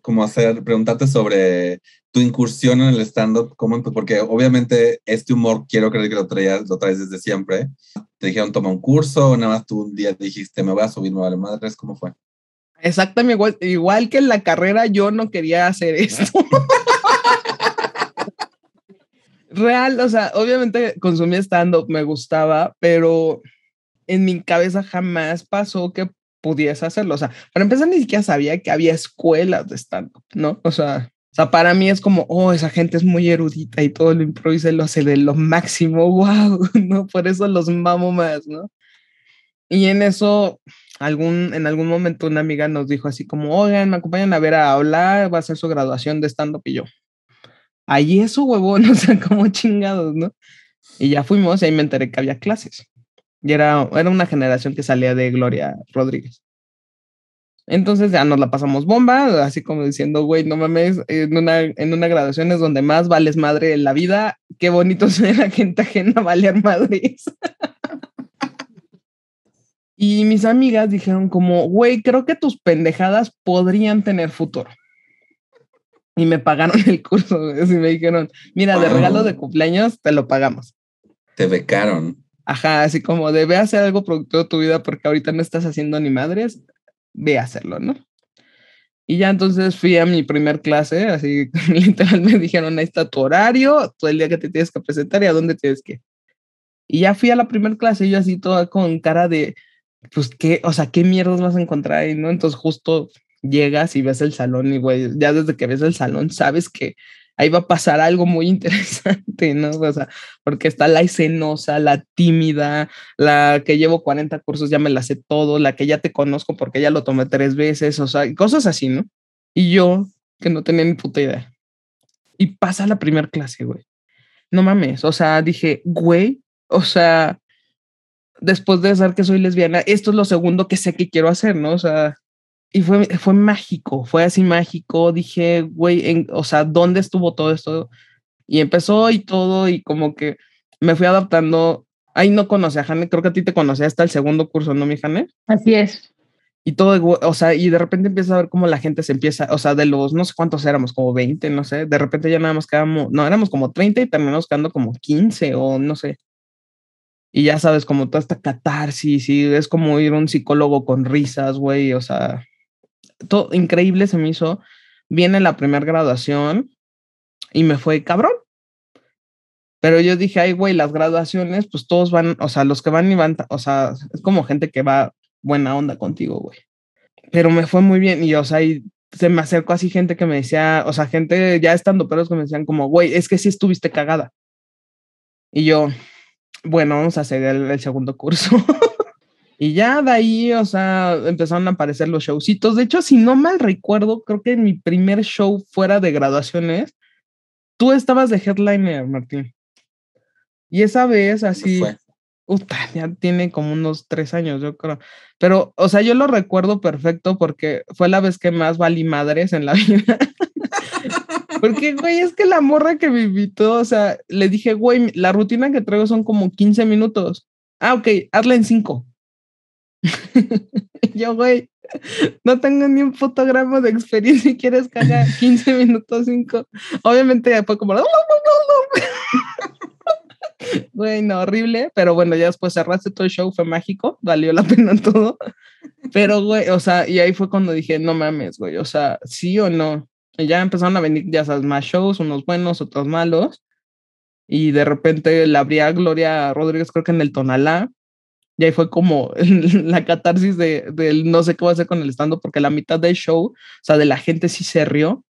como hacer, preguntarte sobre tu incursión en el stand-up, porque obviamente este humor quiero creer que lo traías, lo traes desde siempre. Te dijeron toma un curso, o nada más tú un día dijiste me voy a subir, me vale madres, ¿cómo fue? Exactamente, igual, igual que en la carrera yo no quería hacer esto. Real, o sea, obviamente consumí stand-up, me gustaba, pero en mi cabeza jamás pasó que pudiese hacerlo. O sea, para empezar, ni siquiera sabía que había escuelas de stand-up, ¿no? O sea, o sea, para mí es como, oh, esa gente es muy erudita y todo lo improvisa y lo hace de lo máximo, wow, ¿no? Por eso los mamo más, ¿no? Y en eso, algún, en algún momento una amiga nos dijo así como, oigan, me acompañan a ver a hablar, va a ser su graduación de stand-up y yo. Ahí eso, huevón, o sea, como chingados, ¿no? Y ya fuimos y ahí me enteré que había clases. Y era, era una generación que salía de Gloria Rodríguez. Entonces ya nos la pasamos bomba, así como diciendo, güey, no mames, en una, en una graduación es donde más vales madre en la vida. Qué bonito ser la gente ajena valer madres. y mis amigas dijeron como, güey, creo que tus pendejadas podrían tener futuro. Y me pagaron el curso, y me dijeron, mira, de regalo de cumpleaños te lo pagamos. Te becaron. Ajá, así como debe hacer algo productivo de tu vida porque ahorita no estás haciendo ni madres, ve a hacerlo, ¿no? Y ya entonces fui a mi primer clase, así literal me dijeron, ahí está tu horario, todo el día que te tienes que presentar y a dónde tienes que. Y ya fui a la primera clase, y yo así toda con cara de, pues qué, o sea, qué mierdas vas a encontrar ahí, ¿no? Entonces justo llegas y ves el salón y, güey, ya desde que ves el salón sabes que ahí va a pasar algo muy interesante, ¿no? O sea, porque está la escenosa, la tímida, la que llevo 40 cursos, ya me la sé todo, la que ya te conozco porque ya lo tomé tres veces, o sea, cosas así, ¿no? Y yo, que no tenía ni puta idea. Y pasa la primera clase, güey. No mames, o sea, dije, güey, o sea, después de saber que soy lesbiana, esto es lo segundo que sé que quiero hacer, ¿no? O sea, y fue, fue mágico, fue así mágico. Dije, güey, o sea, ¿dónde estuvo todo esto? Y empezó y todo, y como que me fui adaptando. Ahí no conocí a Jane, creo que a ti te conocí hasta el segundo curso, ¿no, mi Jane? Así es. Y todo, o sea, y de repente empieza a ver cómo la gente se empieza, o sea, de los, no sé cuántos éramos, como 20, no sé, de repente ya nada más quedamos, no, éramos como 30 y terminamos quedando como 15 o no sé. Y ya sabes, como toda esta catarsis, y es como ir a un psicólogo con risas, güey, o sea, todo increíble se me hizo. Viene la primera graduación y me fue cabrón. Pero yo dije, ay, güey, las graduaciones, pues todos van, o sea, los que van y van, o sea, es como gente que va buena onda contigo, güey. Pero me fue muy bien y, o sea, y se me acercó así gente que me decía, o sea, gente ya estando pero que me decían como, güey, es que sí estuviste cagada. Y yo, bueno, vamos a hacer el segundo curso. Y ya de ahí, o sea, empezaron a aparecer los showcitos. De hecho, si no mal recuerdo, creo que en mi primer show fuera de graduaciones, tú estabas de headliner, Martín. Y esa vez así, Uta, ya tiene como unos tres años, yo creo. Pero, o sea, yo lo recuerdo perfecto porque fue la vez que más valí madres en la vida. porque, güey, es que la morra que me invitó, o sea, le dije, güey, la rutina que traigo son como 15 minutos. Ah, ok, hazla en cinco. yo, güey, no tengo ni un fotograma de experiencia y quieres cagar 15 minutos 5. Obviamente fue como... Güey, no, horrible, pero bueno, ya después cerraste todo el show, fue mágico, valió la pena todo. Pero, güey, o sea, y ahí fue cuando dije, no mames, güey, o sea, sí o no. Y ya empezaron a venir, ya sabes, más shows, unos buenos, otros malos. Y de repente la abría Gloria Rodríguez, creo que en el Tonalá, Y ahí fue como la catarsis de, no sé qué voy a hacer con el stand porque la mitad del show, o sea, de la gente sí se rió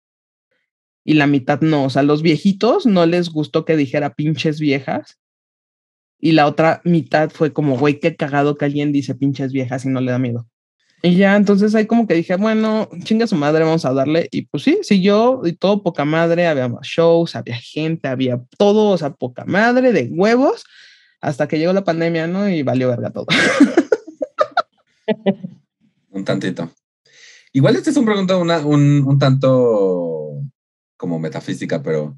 y la mitad no. O sea, los viejitos no les gustó que dijera pinches viejas. Y la otra mitad fue como, güey, qué cagado que alguien dice pinches viejas y no le da miedo. Y ya, entonces ahí como que dije, bueno, chinga su madre, vamos a darle. Y pues sí, siguió y todo poca madre, había más shows, había gente, había todo, o sea, poca madre de huevos hasta que llegó la pandemia, ¿no? Y valió verga todo. un tantito. Igual este es un pregunta una, un, un, tanto como metafísica, pero,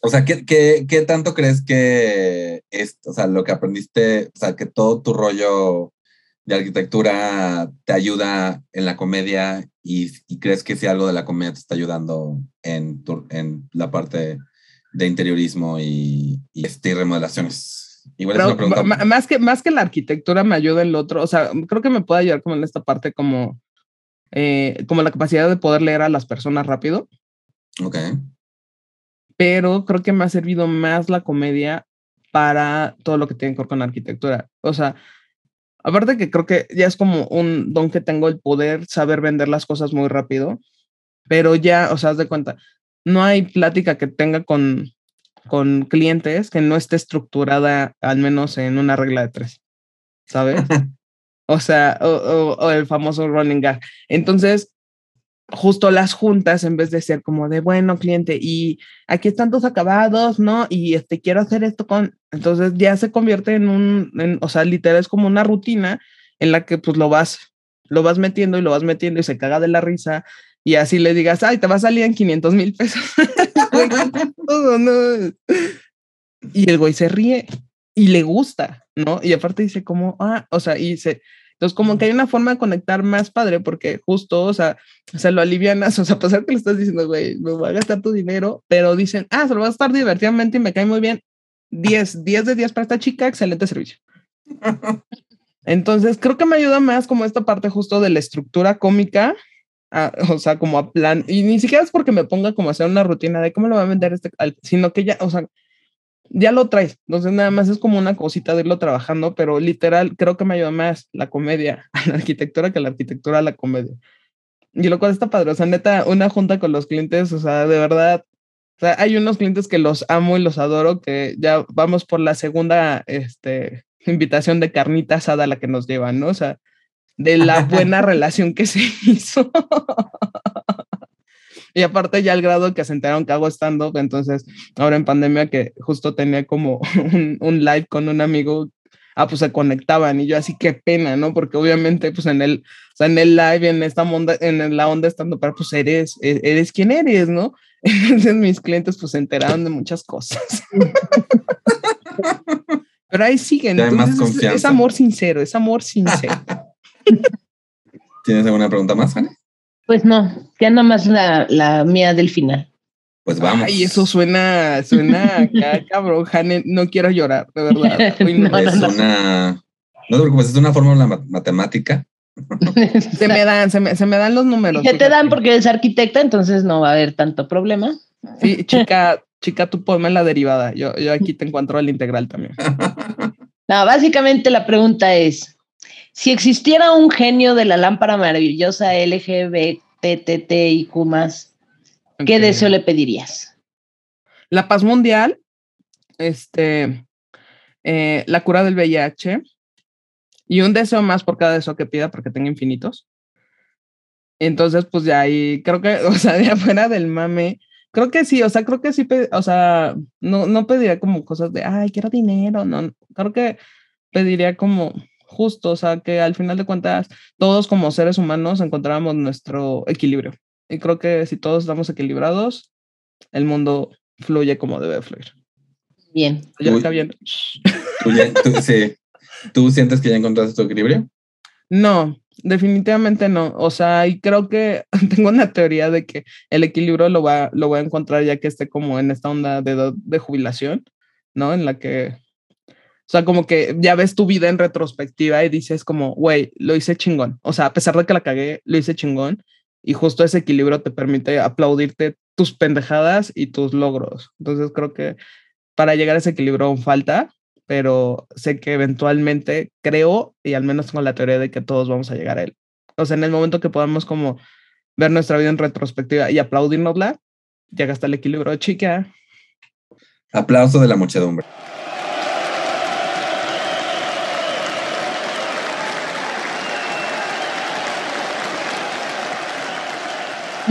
o sea, ¿qué, qué, qué tanto crees que es, o sea, lo que aprendiste, o sea, que todo tu rollo de arquitectura te ayuda en la comedia y, crees que si algo de la comedia te está ayudando en, tu, en la parte de interiorismo y, y, este, y remodelaciones? Más, que, más que la arquitectura me ayuda en lo otro, o sea, creo que me puede ayudar como en esta parte como, eh, como la capacidad de poder leer a las personas rápido. Ok. Pero creo que me ha servido más la comedia para todo lo que tiene que ver con arquitectura. O sea, aparte que creo que ya es como un don que tengo el poder saber vender las cosas muy rápido, pero ya, o sea, haz de cuenta, no hay plática que tenga con, con clientes que no esté estructurada al menos en una regla de tres, ¿sabes? o sea, o, el famoso running gag. Entonces, justo las juntas, en vez de ser como de, bueno, cliente, y aquí están tus acabados, ¿no? Y este, quiero hacer esto con, entonces ya se convierte en un, en, o sea, literal es como una rutina en la que pues lo vas, lo vas metiendo y lo vas metiendo y se caga de la risa y así le digas, ay, te va a salir en 500 mil pesos. Y el güey se ríe y le gusta, ¿no? Y aparte dice como, ah, o sea, y se, entonces como que hay una forma de conectar más padre porque justo, o sea, se lo alivianas, o sea, a pesar que le estás diciendo, güey, me voy a gastar tu dinero, pero dicen, ah, se lo va a gastar divertidamente y me cae muy bien. 10, 10 de 10 para esta chica, excelente servicio. Entonces, creo que me ayuda más como esta parte justo de la estructura cómica o sea, como a plan, y ni siquiera es porque me ponga como a hacer una rutina de cómo lo va a vender este, sino que ya, o sea, ya lo traes, entonces nada más es como una cosita de irlo trabajando, pero literal creo que me ayuda más la comedia a la arquitectura que la arquitectura a la comedia. Y lo cual está padre, o sea, neta, una junta con los clientes, o sea, de verdad, o sea, hay unos clientes que los amo y los adoro, que ya vamos por la segunda, este, invitación de carnita asada a la que nos llevan, ¿no? O sea, de la buena relación que se hizo. y aparte ya al grado que se enteraron que hago stand-up, entonces ahora en pandemia que justo tenía como un, live con un amigo, ah, pues se conectaban y yo así qué pena, ¿no? Porque obviamente pues en el, o sea, en el live, en esta onda, en la onda estando para pues eres, e, eres quien eres, ¿no? Entonces mis clientes pues se enteraron de muchas cosas. Pero ahí siguen. Entonces, es, es, amor sincero, es amor sincero. ¿Tienes alguna pregunta más, Jane? Pues no, ya nomás la, la mía del final. Pues vamos. Ay, eso suena, suena cabrón, Jane, no quiero llorar, de verdad. no, es una, no te preocupes, es una fórmula matemática. se me dan, se me, se me dan los números. Ya te dan porque eres arquitecta, entonces no va a haber tanto problema. Sí, chica, chica, tú ponme la derivada. Yo, yo aquí te encuentro el integral también. No, básicamente la pregunta es, si existiera un genio de la lámpara maravillosa LGBTTIQ, ¿qué deseo le pedirías? La paz mundial, este, eh, la cura del VIH y un deseo más por cada deseo que pida porque tenga infinitos. Entonces, pues ya ahí, creo que, o sea, de afuera del mame, creo que sí, o sea, creo que sí, o sea, no, no pediría como cosas de, ay, quiero dinero, no, creo que pediría como justo, o sea, que al final de cuentas todos como seres humanos encontramos nuestro equilibrio. Y creo que si todos estamos equilibrados, el mundo fluye como debe fluir. Bien. Ya está bien. ¿Tú, sientes que ya encontraste tu equilibrio? No, definitivamente no. O sea, y creo que tengo una teoría de que el equilibrio lo va, lo voy a encontrar ya que esté como en esta onda de, de jubilación, ¿no? En la que o sea, como que ya ves tu vida en retrospectiva y dices como, güey, lo hice chingón. O sea, a pesar de que la cagué, lo hice chingón. Y justo ese equilibrio te permite aplaudirte tus pendejadas y tus logros. Entonces creo que para llegar a ese equilibrio falta, pero sé que eventualmente creo y al menos tengo la teoría de que todos vamos a llegar a él. O sea, en el momento que podamos como ver nuestra vida en retrospectiva y aplaudirnosla, llega hasta el equilibrio, chica. Aplauso de la muchedumbre.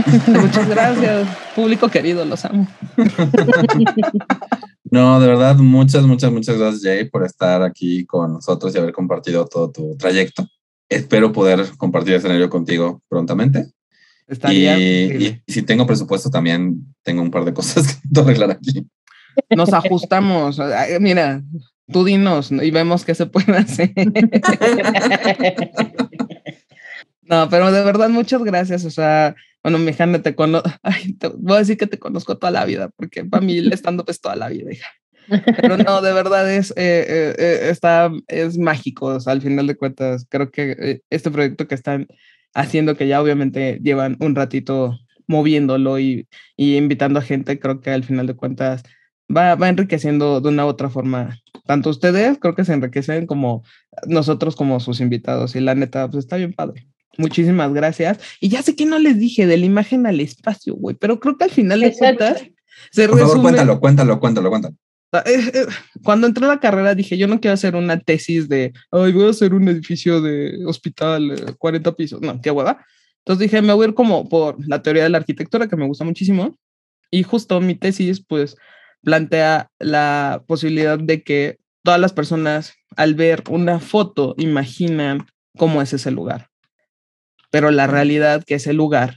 Muchas gracias, público querido, los amo. No, de verdad, muchas, muchas, muchas gracias, Jay, por estar aquí con nosotros y haber compartido todo tu trayecto. Espero poder compartir escenario contigo prontamente. Estaría y, y, si tengo presupuesto, también tengo un par de cosas que tengo arreglar aquí. Nos ajustamos. Mira, tú dinos y vemos qué se puede hacer. No, pero de verdad, muchas gracias. O sea, bueno, mi Jane, te conozco, voy a decir que te conozco toda la vida, porque para mí el stand-up es toda la vida, hija. Pero no, de verdad es, eh, eh, eh, está, es mágico, o sea, al final de cuentas, creo que este proyecto que están haciendo, que ya obviamente llevan un ratito moviéndolo y, y invitando a gente, creo que al final de cuentas va, va enriqueciendo de una u otra forma. Tanto ustedes creo que se enriquecen como nosotros como sus invitados y la neta, pues está bien padre. Muchísimas gracias. Y ya sé que no les dije de la imagen al espacio, güey, pero creo que al final de cuentas se Por Favor, cuéntalo, cuéntalo, cuéntalo, cuéntalo. Ah, eh, eh, cuando entré a la carrera dije, yo no quiero hacer una tesis de, ay, voy a hacer un edificio de hospital, 40 eh, pisos. No, qué hueva. Entonces dije, me voy a ir como por la teoría de la arquitectura, que me gusta muchísimo. Y justo mi tesis, pues, plantea la posibilidad de que todas las personas, al ver una foto, imaginan cómo es ese lugar pero la realidad que ese lugar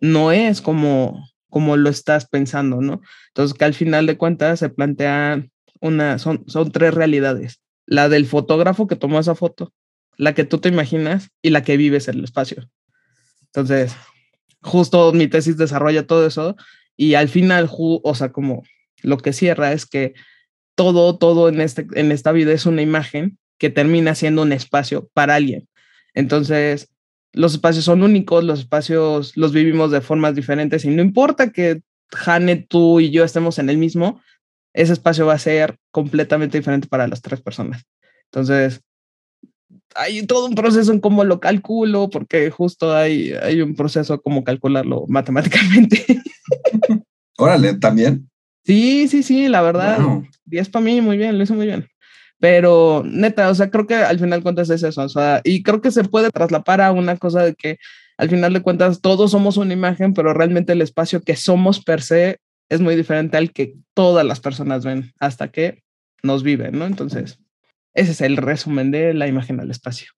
no es como, como lo estás pensando, ¿no? Entonces, que al final de cuentas se plantea una, son, son tres realidades. La del fotógrafo que tomó esa foto, la que tú te imaginas y la que vives en el espacio. Entonces, justo mi tesis desarrolla todo eso y al final, o sea, como lo que cierra es que todo, todo en, este, en esta vida es una imagen que termina siendo un espacio para alguien. Entonces, los espacios son únicos, los espacios los vivimos de formas diferentes y no importa que Jane, tú y yo estemos en el mismo, ese espacio va a ser completamente diferente para las tres personas. Entonces, hay todo un proceso en cómo lo calculo, porque justo hay, hay un proceso como calcularlo matemáticamente. Órale, también. Sí, sí, sí, la verdad. 10 para mí, muy bien, lo hizo muy bien. Pero neta, o sea, creo que al final de cuentas es eso, o sea, y creo que se puede traslapar a una cosa de que al final de cuentas todos somos una imagen, pero realmente el espacio que somos per se es muy diferente al que todas las personas ven hasta que nos viven, ¿no? Entonces, ese es el resumen de la imagen al espacio.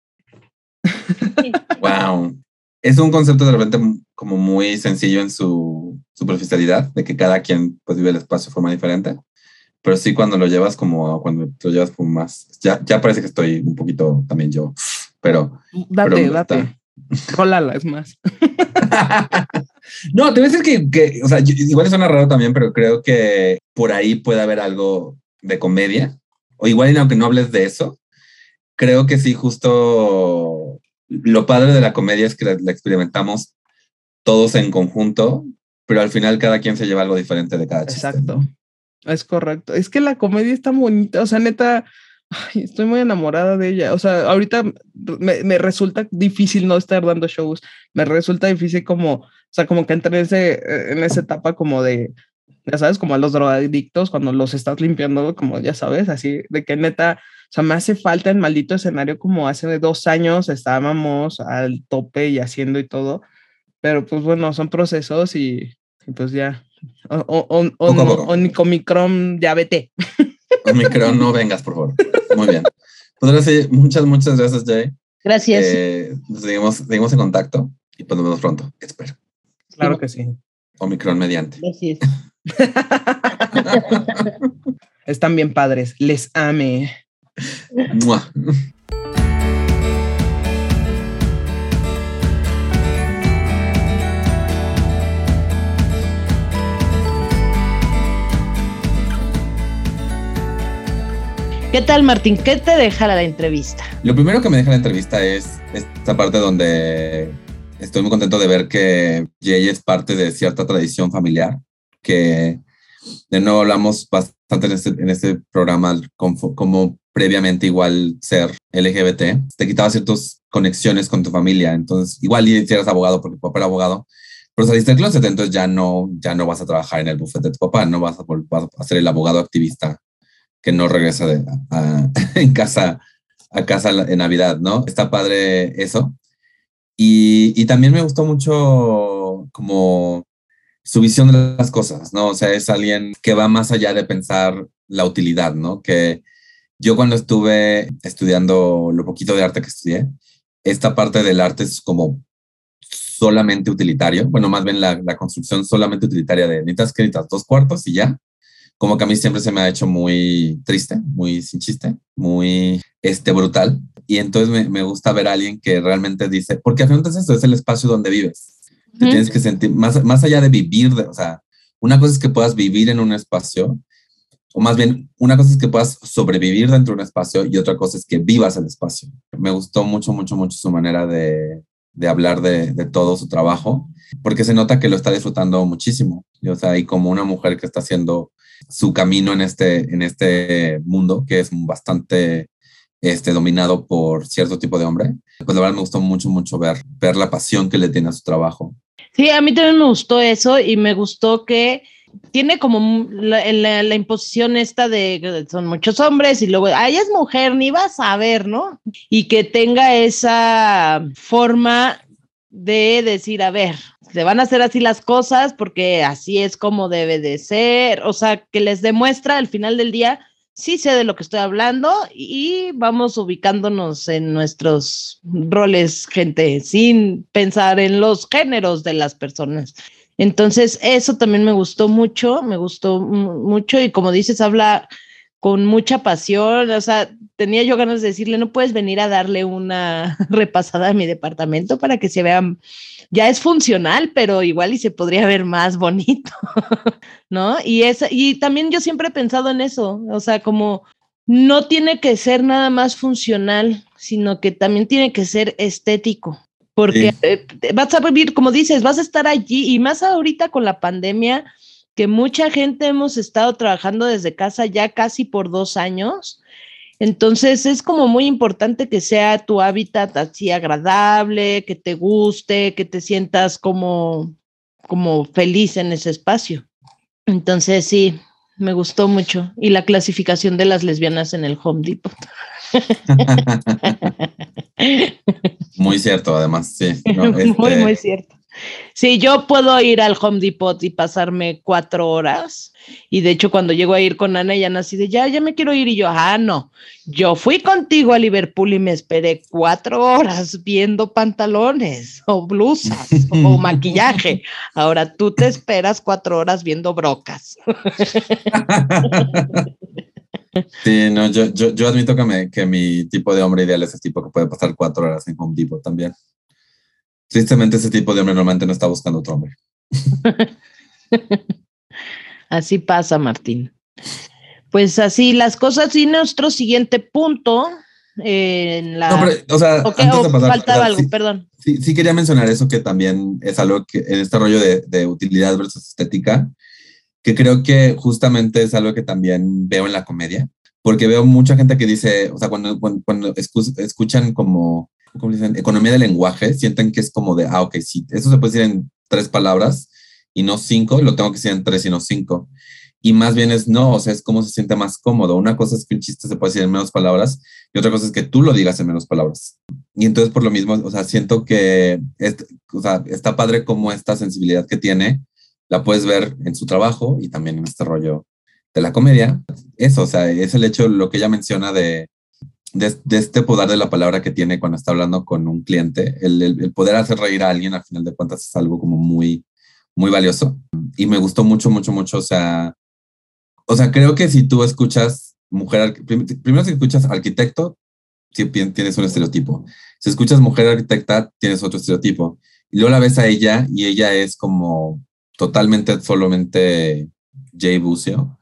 Wow. Es un concepto de repente como muy sencillo en su superficialidad, de que cada quien pues vive el espacio de forma diferente pero sí cuando lo llevas como, cuando lo llevas como más, ya, ya parece que estoy un poquito también yo, pero... Date, date. Rólala, es más. no, te voy a decir que, que o sea, igual suena raro también, pero creo que por ahí puede haber algo de comedia, o igual aunque no hables de eso, creo que sí, justo lo padre de la comedia es que la experimentamos todos en conjunto, pero al final cada quien se lleva algo diferente de cada chiste. Exacto. Es correcto. Es que la comedia está bonita. O sea, neta, estoy muy enamorada de ella. O sea, ahorita me, me, resulta difícil no estar dando shows. Me resulta difícil como, o sea, como que entré en, ese, en esa etapa como de, ya sabes, como a los drogadictos cuando los estás limpiando, como ya sabes, así de que neta, o sea, me hace falta el maldito escenario como hace dos años estábamos al tope y haciendo y todo. Pero pues bueno, son procesos y, y pues ya, o, o, o, ya vete. Omicron, no vengas, por favor. Muy bien. Pues ahora sí, muchas, muchas gracias, Jay. Gracias. Eh, seguimos, seguimos en contacto y pues nos vemos pronto, espero. Claro que sí. Omicron mediante. Gracias. Están bien padres. Les ame. ¿Qué tal, Martín? ¿Qué te deja la entrevista? Lo primero que me deja la entrevista es esta parte donde estoy muy contento de ver que Jay es parte de cierta tradición familiar, que de nuevo hablamos bastante en este, en este programa como, previamente igual ser LGBT, te quitaba ciertas conexiones con tu familia. Entonces, igual si eras abogado porque tu papá era abogado, pero saliste del closet, entonces ya no, ya no vas a trabajar en el bufete de tu papá, no vas a, vas a ser el abogado activista que no regresa de, en casa a casa en Navidad, ¿no? Está padre eso. Y, también me gustó mucho como su visión de las cosas, ¿no? O sea, es alguien que va más allá de pensar la utilidad, ¿no? Que yo cuando estuve estudiando lo poquito de arte que estudié, esta parte del arte es como solamente utilitario, bueno, más bien la, construcción solamente utilitaria de necesitas que dos cuartos y ya, como que a mí siempre se me ha hecho muy triste, muy sin chiste, muy este, brutal. Y entonces me, me gusta ver a alguien que realmente dice, porque al final es esto, es el espacio donde vives. Te tienes que sentir, más, más allá de vivir, de, o sea, una cosa es que puedas vivir en un espacio, o más bien, una cosa es que puedas sobrevivir dentro de un espacio y otra cosa es que vivas el espacio. Me gustó mucho, mucho, mucho su manera de, de hablar de, de, todo su trabajo, porque se nota que lo está disfrutando muchísimo. Y, o sea, y como una mujer que está haciendo su camino en este, en este mundo que es bastante este, dominado por cierto tipo de hombre. Pues la verdad me gustó mucho, mucho ver, ver la pasión que le tiene a su trabajo. Sí, a mí también me gustó eso y me gustó que tiene como la, la, la imposición esta de son muchos hombres y luego, ay, es mujer, ni vas a ver, ¿no? Y que tenga esa forma de decir, a ver, se van a hacer así las cosas porque así es como debe de ser, o sea, que les demuestra al final del día, sí sé de lo que estoy hablando y vamos ubicándonos en nuestros roles, gente, sin pensar en los géneros de las personas. Entonces, eso también me gustó mucho, me gustó mucho y como dices, habla con mucha pasión, o sea, tenía yo ganas de decirle, no puedes venir a darle una repasada a mi departamento para que se vean, ya es funcional, pero igual y se podría ver más bonito, ¿no? Y, es, y también yo siempre he pensado en eso, o sea, como no tiene que ser nada más funcional, sino que también tiene que ser estético, porque sí. eh, vas a vivir, como dices, vas a estar allí y más ahorita con la pandemia, que mucha gente hemos estado trabajando desde casa ya casi por dos años. Entonces es como muy importante que sea tu hábitat así agradable, que te guste, que te sientas como, como feliz en ese espacio. Entonces sí, me gustó mucho. Y la clasificación de las lesbianas en el Home Depot. muy cierto, además, sí. No, este... Muy, muy cierto. Sí, yo puedo ir al Home Depot y pasarme cuatro horas. Y de hecho, cuando llego a ir con Ana, ya nací de ya, ya me quiero ir. Y yo, ah, no. Yo fui contigo a Liverpool y me esperé cuatro horas viendo pantalones o blusas o maquillaje. Ahora tú te esperas cuatro horas viendo brocas. Sí, no, yo, yo, yo admito que, me, que mi tipo de hombre ideal es el tipo que puede pasar cuatro horas en Home Depot también. Tristemente ese tipo de hombre normalmente no está buscando otro hombre. así pasa, Martín. Pues así las cosas y nuestro siguiente punto eh, en la... No, pero, o sea, okay, antes de pasar, faltaba o sea, algo, sí, perdón. Sí, sí, quería mencionar eso que también es algo que en este rollo de, de utilidad versus estética, que creo que justamente es algo que también veo en la comedia, porque veo mucha gente que dice, o sea, cuando, cuando, cuando escuchan como ¿cómo dicen? Economía del lenguaje, sienten que es como de, ah, ok, sí, eso se puede decir en tres palabras y no cinco, lo tengo que decir en tres y no cinco. Y más bien es no, o sea, es cómo se siente más cómodo. Una cosa es que un chiste se puede decir en menos palabras y otra cosa es que tú lo digas en menos palabras. Y entonces por lo mismo, o sea, siento que es, o sea, está padre como esta sensibilidad que tiene, la puedes ver en su trabajo y también en este rollo de la comedia. Eso, o sea, es el hecho, lo que ella menciona de, de, este poder de la palabra que tiene cuando está hablando con un cliente, el, el, el, poder hacer reír a alguien al final de cuentas es algo como muy, muy valioso. Y me gustó mucho, mucho, mucho. O sea, o sea, creo que si tú escuchas mujer, primero si escuchas arquitecto, tienes un estereotipo. Si escuchas mujer arquitecta, tienes otro estereotipo. Y luego la ves a ella y ella es como totalmente, solamente Jay Bucio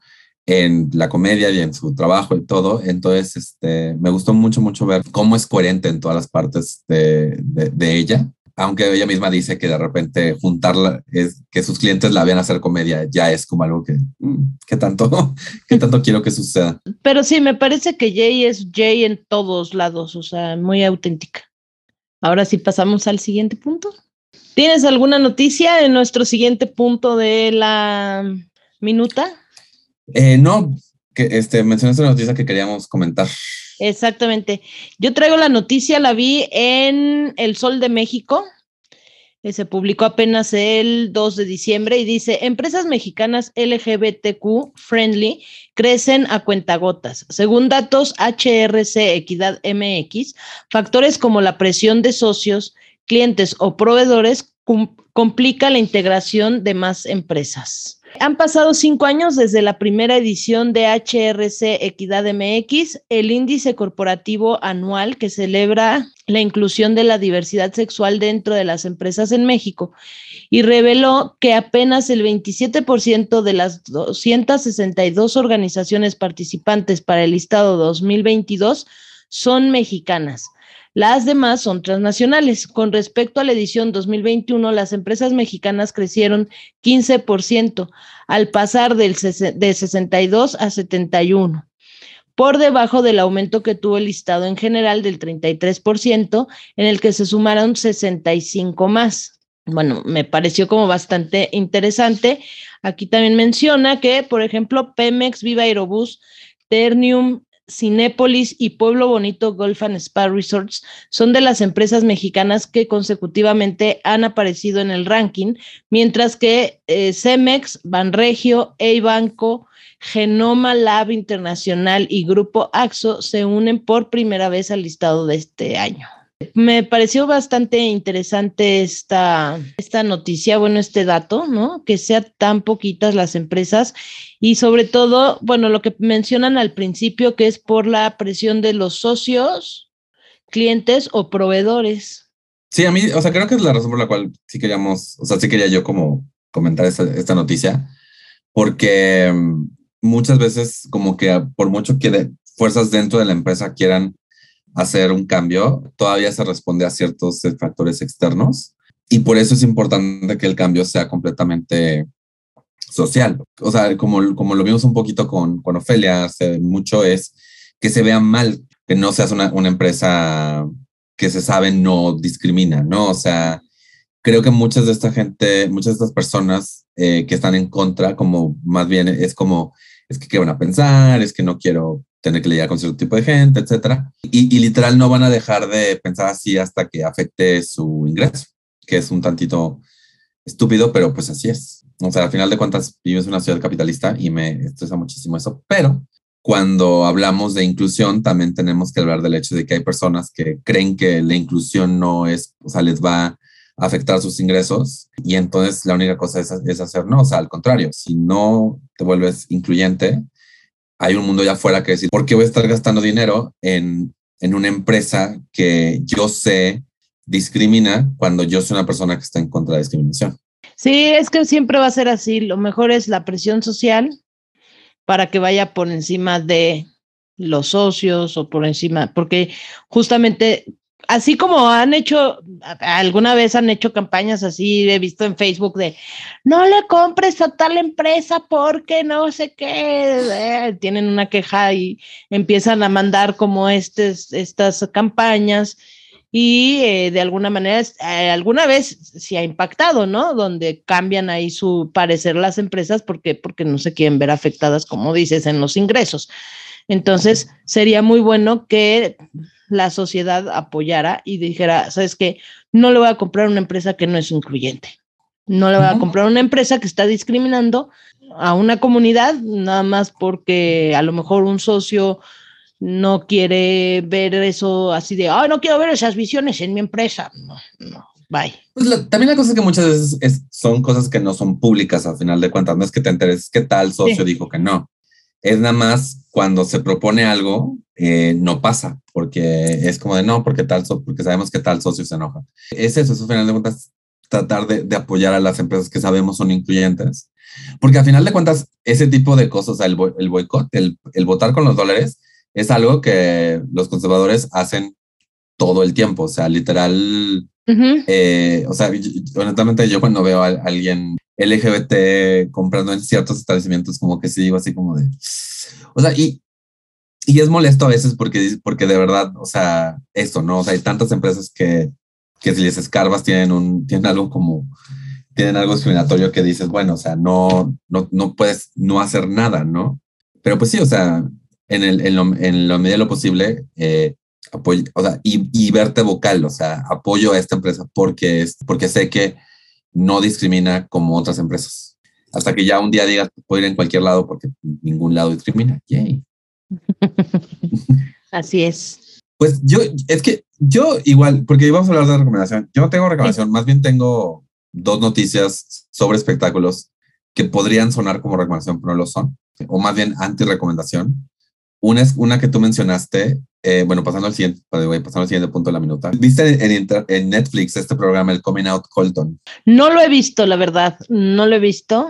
en la comedia y en su trabajo y todo. Entonces, este, me gustó mucho, mucho ver cómo es coherente en todas las partes de, de, de ella. aunque ella misma dice que de repente juntarla, es que sus clientes la vean hacer comedia, ya es como algo que, mm, ¿qué tanto, qué tanto quiero que suceda? Pero sí, me parece que Jay es Jay en todos lados, o sea, muy auténtica. Ahora sí pasamos al siguiente punto. ¿Tienes alguna noticia en nuestro siguiente punto de la minuta? Eh, no, que este, mencionaste una noticia que queríamos comentar. Exactamente. Yo traigo la noticia, la vi en El Sol de México. Se publicó apenas el 2 de diciembre y dice, empresas mexicanas LGBTQ friendly crecen a cuentagotas. Según datos HRC Equidad MX, factores como la presión de socios, clientes o proveedores complica la integración de más empresas. Han pasado cinco años desde la primera edición de HRC Equidad MX, el índice corporativo anual que celebra la inclusión de la diversidad sexual dentro de las empresas en México y reveló que apenas el 27% de las 262 organizaciones participantes para el listado 2022 son mexicanas. Las demás son transnacionales. Con respecto a la edición 2021, las empresas mexicanas crecieron 15% al pasar del de 62 a 71 por debajo del aumento que tuvo el listado en general del 33%, en el que se sumaron 65 más. Bueno, me pareció como bastante interesante. Aquí también menciona que, por ejemplo, Pemex, Viva Aerobús, Ternium, Cinépolis y Pueblo Bonito Golf and Spa Resorts son de las empresas mexicanas que consecutivamente han aparecido en el ranking, mientras que eh, Cemex, Banregio, Eibanco, Genoma Lab Internacional y Grupo AXO se unen por primera vez al listado de este año. Me pareció bastante interesante esta, esta noticia, bueno, este dato, ¿no? Que sean tan poquitas las empresas y sobre todo, bueno, lo que mencionan al principio, que es por la presión de los socios, clientes o proveedores. Sí, a mí, o sea, creo que es la razón por la cual sí queríamos, o sea, sí quería yo como comentar esta, noticia, porque mm, muchas veces como que por mucho que fuerzas dentro de la empresa quieran hacer un cambio, todavía se responde a ciertos factores externos y por eso es importante que el cambio sea completamente social. O sea, como, como lo vimos un poquito con, con Ofelia hace mucho, es que se vea mal, que no seas una, una empresa que se sabe no discrimina, ¿no? O sea, creo que muchas de esta gente, muchas de estas personas eh, que están en contra, como más bien es como, es que qué van a pensar, es que no quiero tener que lidiar con cierto tipo de gente, etcétera. Y, y, literal no van a dejar de pensar así hasta que afecte su ingreso, que es un tantito estúpido, pero pues así es. O sea, al final de cuentas vives en una ciudad capitalista y me estresa muchísimo eso, pero cuando hablamos de inclusión también tenemos que hablar del hecho de que hay personas que creen que la inclusión no es, o sea, les va a afectar sus ingresos y entonces la única cosa es, es hacer no, o sea, al contrario, si no te vuelves incluyente, hay un mundo allá afuera que decir, ¿por qué voy a estar gastando dinero en, en una empresa que yo sé discrimina cuando yo soy una persona que está en contra de discriminación? Sí, es que siempre va a ser así. Lo mejor es la presión social para que vaya por encima de los socios o por encima, porque justamente así como han hecho, alguna vez han hecho campañas así, he visto en Facebook de, no le compres a tal empresa porque no sé qué, eh, tienen una queja y empiezan a mandar como estas campañas y eh, de alguna manera, eh, alguna vez sí ha impactado, ¿no? Donde cambian ahí su parecer las empresas porque, porque no se quieren ver afectadas, como dices, en los ingresos. Entonces, sería muy bueno que la sociedad apoyara y dijera, ¿sabes qué? No le voy a comprar una empresa que no es incluyente. No le voy a comprar una empresa que está discriminando a una comunidad nada más porque a lo mejor un socio no quiere ver eso así de, ah, no quiero ver esas visiones en mi empresa. No, no, bye. Pues también la cosa es que muchas veces son cosas que no son públicas al final de cuentas. No es que te enteres que tal socio dijo que no. Es nada más cuando se propone algo, eh, no pasa, porque es como de no, porque tal, porque sabemos que tal socio se enoja. Es eso, eso al final de cuentas, tratar de, de, apoyar a las empresas que sabemos son incluyentes. Porque al final de cuentas, ese tipo de cosas, el, el boicot, el, el votar con los dólares, es algo que los conservadores hacen todo el tiempo, o sea, literal, eh, o sea, honestamente yo cuando veo a alguien LGBT comprando en ciertos establecimientos, como que sí digo así como de, o sea, y, y es molesto a veces porque, porque de verdad, o sea, esto, ¿no? O sea, hay tantas empresas que, que si les escarbas tienen, un, tienen algo como, tienen algo discriminatorio que dices, bueno, o sea, no, no, no puedes no hacer nada, ¿no? Pero pues sí, o sea, en, el, en, lo, en lo medida de lo posible, eh, apoyo, o sea, y, y, verte vocal, o sea, apoyo a esta empresa porque, es, porque sé que no discrimina como otras empresas. Hasta que ya un día digas, puedo ir en cualquier lado porque ningún lado discrimina. Yay. Así es. Pues yo, es que yo igual, porque íbamos a hablar de recomendación, yo no tengo recomendación, más bien tengo dos noticias sobre espectáculos que podrían sonar como recomendación, pero no lo son, o más bien anti-recomendación. Una es una que tú mencionaste, eh, bueno, pasando al siguiente, pasando al siguiente punto de la minuta. ¿Viste en, en, Netflix este programa, el Coming Out Colton? No lo he visto, la verdad, no lo he visto,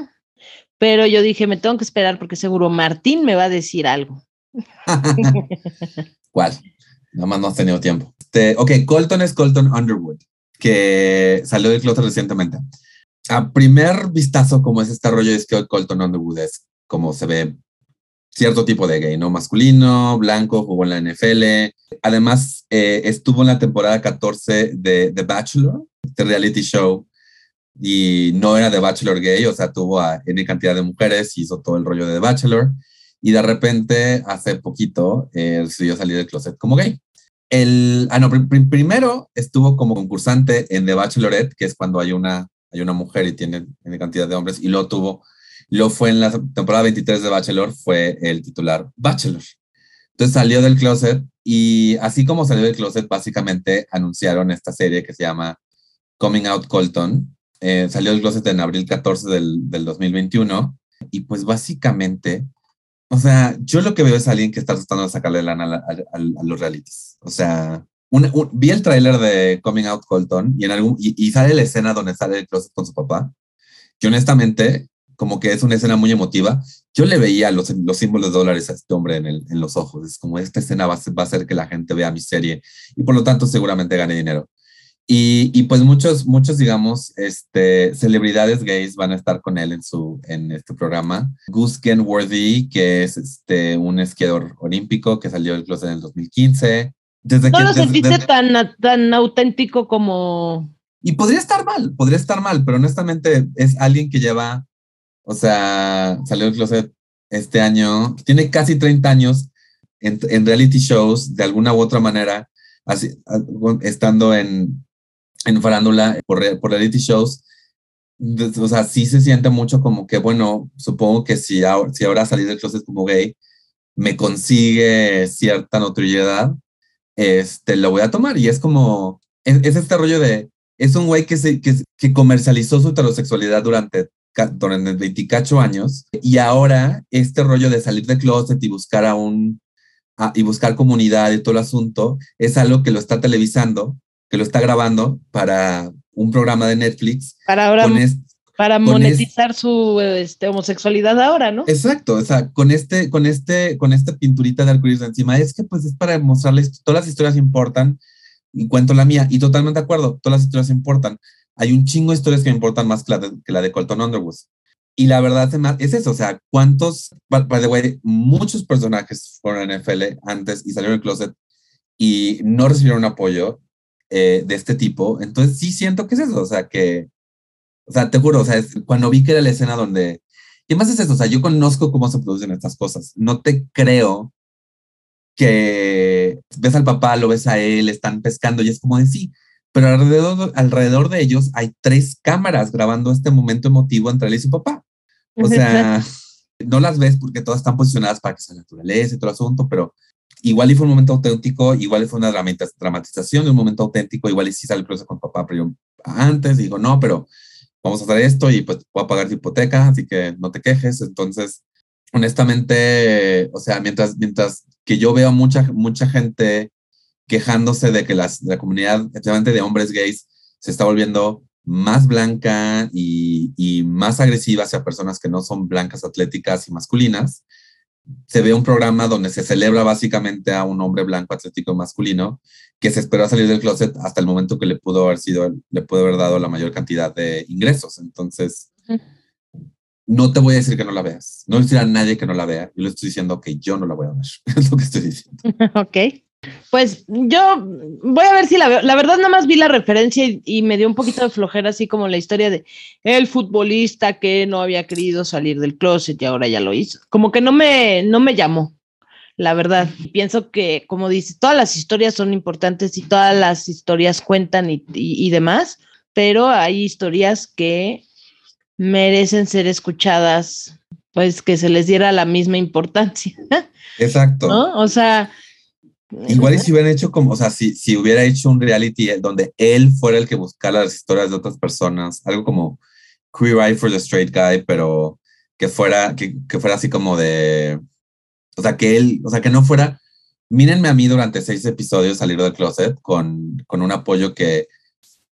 pero yo dije, me tengo que esperar porque seguro Martín me va a decir algo. ¿Cuál? Nada más no has tenido tiempo. Este, ok, Colton es Colton Underwood, que salió del closet recientemente. A primer vistazo, como es este rollo, es que Colton Underwood es como se ve cierto tipo de gay, ¿no? Masculino, blanco, jugó en la NFL. Además, eh, estuvo en la temporada 14 de The Bachelor, este reality show, y no era The Bachelor gay, o sea, tuvo a N cantidad de mujeres, hizo todo el rollo de The Bachelor, y de repente, hace poquito, eh, decidió salir del closet como gay. El, ah, no, primero estuvo como concursante en The Bachelorette, que es cuando hay una, hay una mujer y tiene N cantidad de hombres, y lo tuvo lo fue en la temporada 23 de Bachelor, fue el titular Bachelor. Entonces salió del closet y así como salió del closet, básicamente anunciaron esta serie que se llama Coming Out Colton. Eh, salió del closet en abril 14 del, del 2021 y pues básicamente, o sea, yo lo que veo es alguien que está tratando de sacarle lana a, los realities. O sea, vi el tráiler de Coming Out Colton y, en algún, y, y, sale la escena donde sale el closet con su papá, que honestamente como que es una escena muy emotiva. Yo le veía los, los símbolos de dólares a este hombre en, el, en los ojos. Es como esta escena va a, va a hacer que la gente vea mi serie y por lo tanto seguramente gane dinero. Y, y, pues muchos, muchos, digamos, este, celebridades gays van a estar con él en, su, en este programa. Gus Kenworthy, que es este, un esquiador olímpico que salió del closet en el 2015. Desde no lo sentiste tan, tan auténtico como... Y podría estar mal, podría estar mal, pero honestamente es alguien que lleva o sea, salió del closet este año, tiene casi 30 años en, en reality shows, de alguna u otra manera, así, estando en, en farándula por, por reality shows. O sea, sí se siente mucho como que, bueno, supongo que si ahora, si ahora salir del closet como gay me consigue cierta notoriedad, este, lo voy a tomar. Y es como, es, este rollo de, es un güey que, se, que, que comercializó su heterosexualidad durante durante 24 años y ahora este rollo de salir de closet y buscar a un y buscar comunidad y todo el asunto es algo que lo está televisando, que lo está grabando para un programa de Netflix. Para ahora para monetizar su este, homosexualidad ahora, ¿no? Exacto, o sea, con este, con este, con esta pinturita de arcoíris encima, es que pues es para mostrarles, todas las historias importan, y cuento la mía, y totalmente de acuerdo, todas las historias importan, hay un chingo de historias que me importan más que la de, Colton Underwood. Y la verdad es eso, o sea, ¿cuántos, by the way, muchos personajes fueron NFL antes y salieron del closet y no recibieron apoyo eh, de este tipo? Entonces sí siento que es eso, o sea, que, o sea, te juro, o sea, cuando vi que era la escena donde, y más es eso, o sea, yo conozco cómo se producen estas cosas, no te creo que ves al papá, lo ves a él, están pescando y es como de sí, pero alrededor, alrededor de ellos hay tres cámaras grabando este momento emotivo entre él y su papá. O sea, no las ves porque todas están posicionadas para que sea naturaleza y todo el asunto, pero igual y fue un momento auténtico, igual y fue una dramatización de un momento auténtico, igual y sí sale el con papá, pero yo antes digo, no, pero vamos a hacer esto y pues voy a pagar tu hipoteca, así que no te quejes. Entonces, honestamente, o sea, mientras, mientras que yo veo mucha, mucha gente quejándose de que las, la comunidad, especialmente de hombres gays, se está volviendo más blanca y, y, más agresiva hacia personas que no son blancas, atléticas y masculinas. Se ve un programa donde se celebra básicamente a un hombre blanco, atlético y masculino que se esperó a salir del closet hasta el momento que le pudo haber sido, le pudo haber dado la mayor cantidad de ingresos. Entonces, no te voy a decir que no la veas. No voy a decir a nadie que no la vea. Yo le estoy diciendo que yo no la voy a ver. Es lo que estoy diciendo. ok. Pues yo voy a ver si la veo. La verdad, nada más vi la referencia y, me dio un poquito de flojera, así como la historia de el futbolista que no había querido salir del closet y ahora ya lo hizo. Como que no me, no me llamó la verdad. Pienso que, como dices, todas las historias son importantes y todas las historias cuentan y, demás, pero hay historias que merecen ser escuchadas, pues que se les diera la misma importancia. Exacto. O sea... Igual y si hubieran hecho como, o sea, si, si hubiera hecho un reality donde él fuera el que buscara las historias de otras personas, algo como Queer Eye for the Straight Guy, pero que fuera, que, que fuera así como de, o sea, que él, o sea, que no fuera, mírenme a mí durante seis episodios salir del closet con, con un apoyo que,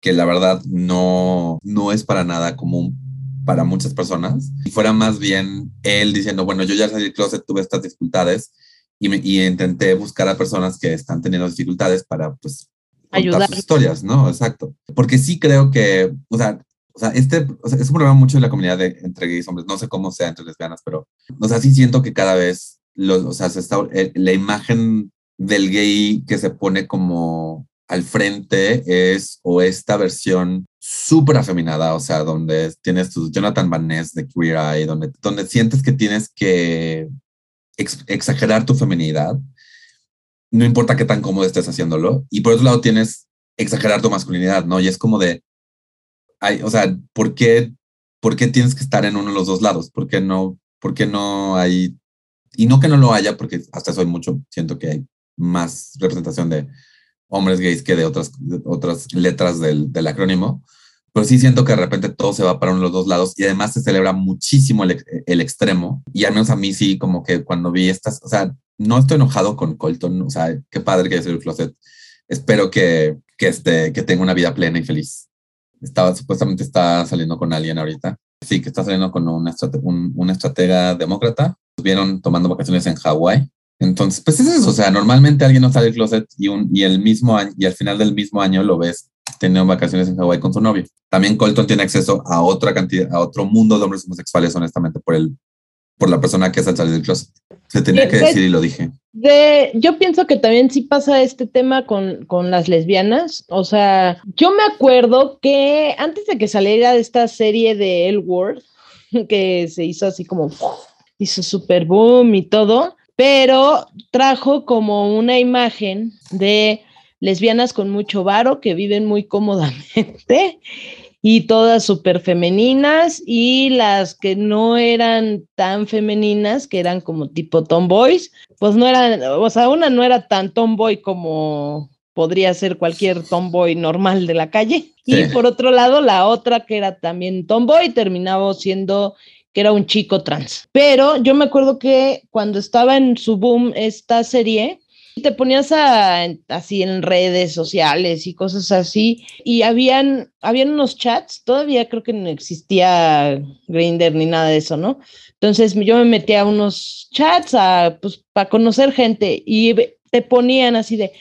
que la verdad no, no es para nada común para muchas personas. Y fuera más bien él diciendo, bueno, yo ya salí del closet, tuve estas dificultades y, me, y intenté buscar a personas que están teniendo dificultades para, pues, ayudar sus historias, ¿no? Exacto. Porque sí creo que, o sea, o sea, este o sea, es un problema mucho de la comunidad de, entre gays hombres. No sé cómo sea entre lesbianas, pero, o sea, sí siento que cada vez o sea, eh, la imagen del gay que se pone como al frente es o esta versión súper afeminada, o sea, donde tienes tu Jonathan Van Ness de Queer Eye, donde, donde sientes que tienes que exagerar tu feminidad, no importa qué tan cómodo estés haciéndolo, y por otro lado tienes exagerar tu masculinidad, ¿no? Y es como de, hay, o sea, ¿por qué, ¿por qué tienes que estar en uno de los dos lados? ¿Por qué no, por qué no hay y no que no lo haya, porque hasta soy mucho, siento que hay más representación de hombres gays que de otras, otras letras del, del, acrónimo, pero sí siento que de repente todo se va para uno los dos lados y además se celebra muchísimo el, el extremo. Y al menos a mí sí, como que cuando vi estas, o sea, no estoy enojado con Colton, o sea, qué padre que es el closet. Espero que, que, este, que tenga una vida plena y feliz. Estaba, supuestamente está saliendo con alguien ahorita. Sí, que está saliendo con una, un, una estratega demócrata estuvieron tomando vacaciones en Hawái. Entonces, pues es eso, o sea, normalmente alguien no sale del closet y, un, y, el mismo año, y al final del mismo año lo ves teniendo vacaciones en Hawái con su novio. También Colton tiene acceso a otra cantidad, a otro mundo de hombres homosexuales, honestamente, por el, por la persona que es al salir del closet. Se tenía que decir y lo dije. De, yo pienso que también sí pasa este tema con, con las lesbianas. O sea, yo me acuerdo que antes de que saliera esta serie de El World, que se hizo así como hizo super boom y todo, pero trajo como una imagen de lesbianas con mucho varo que viven muy cómodamente y todas súper femeninas y las que no eran tan femeninas, que eran como tipo tomboys, pues no eran, o sea, una no era tan tomboy como podría ser cualquier tomboy normal de la calle. Y por otro lado, la otra que era también tomboy terminaba siendo que era un chico trans. Pero yo me acuerdo que cuando estaba en su boom esta serie, te ponías así en redes sociales y cosas así, y habían, habían unos chats, todavía creo que no existía Grinder ni nada de eso, ¿no? Entonces yo me metía a unos chats a, pues, para conocer gente y te ponían así de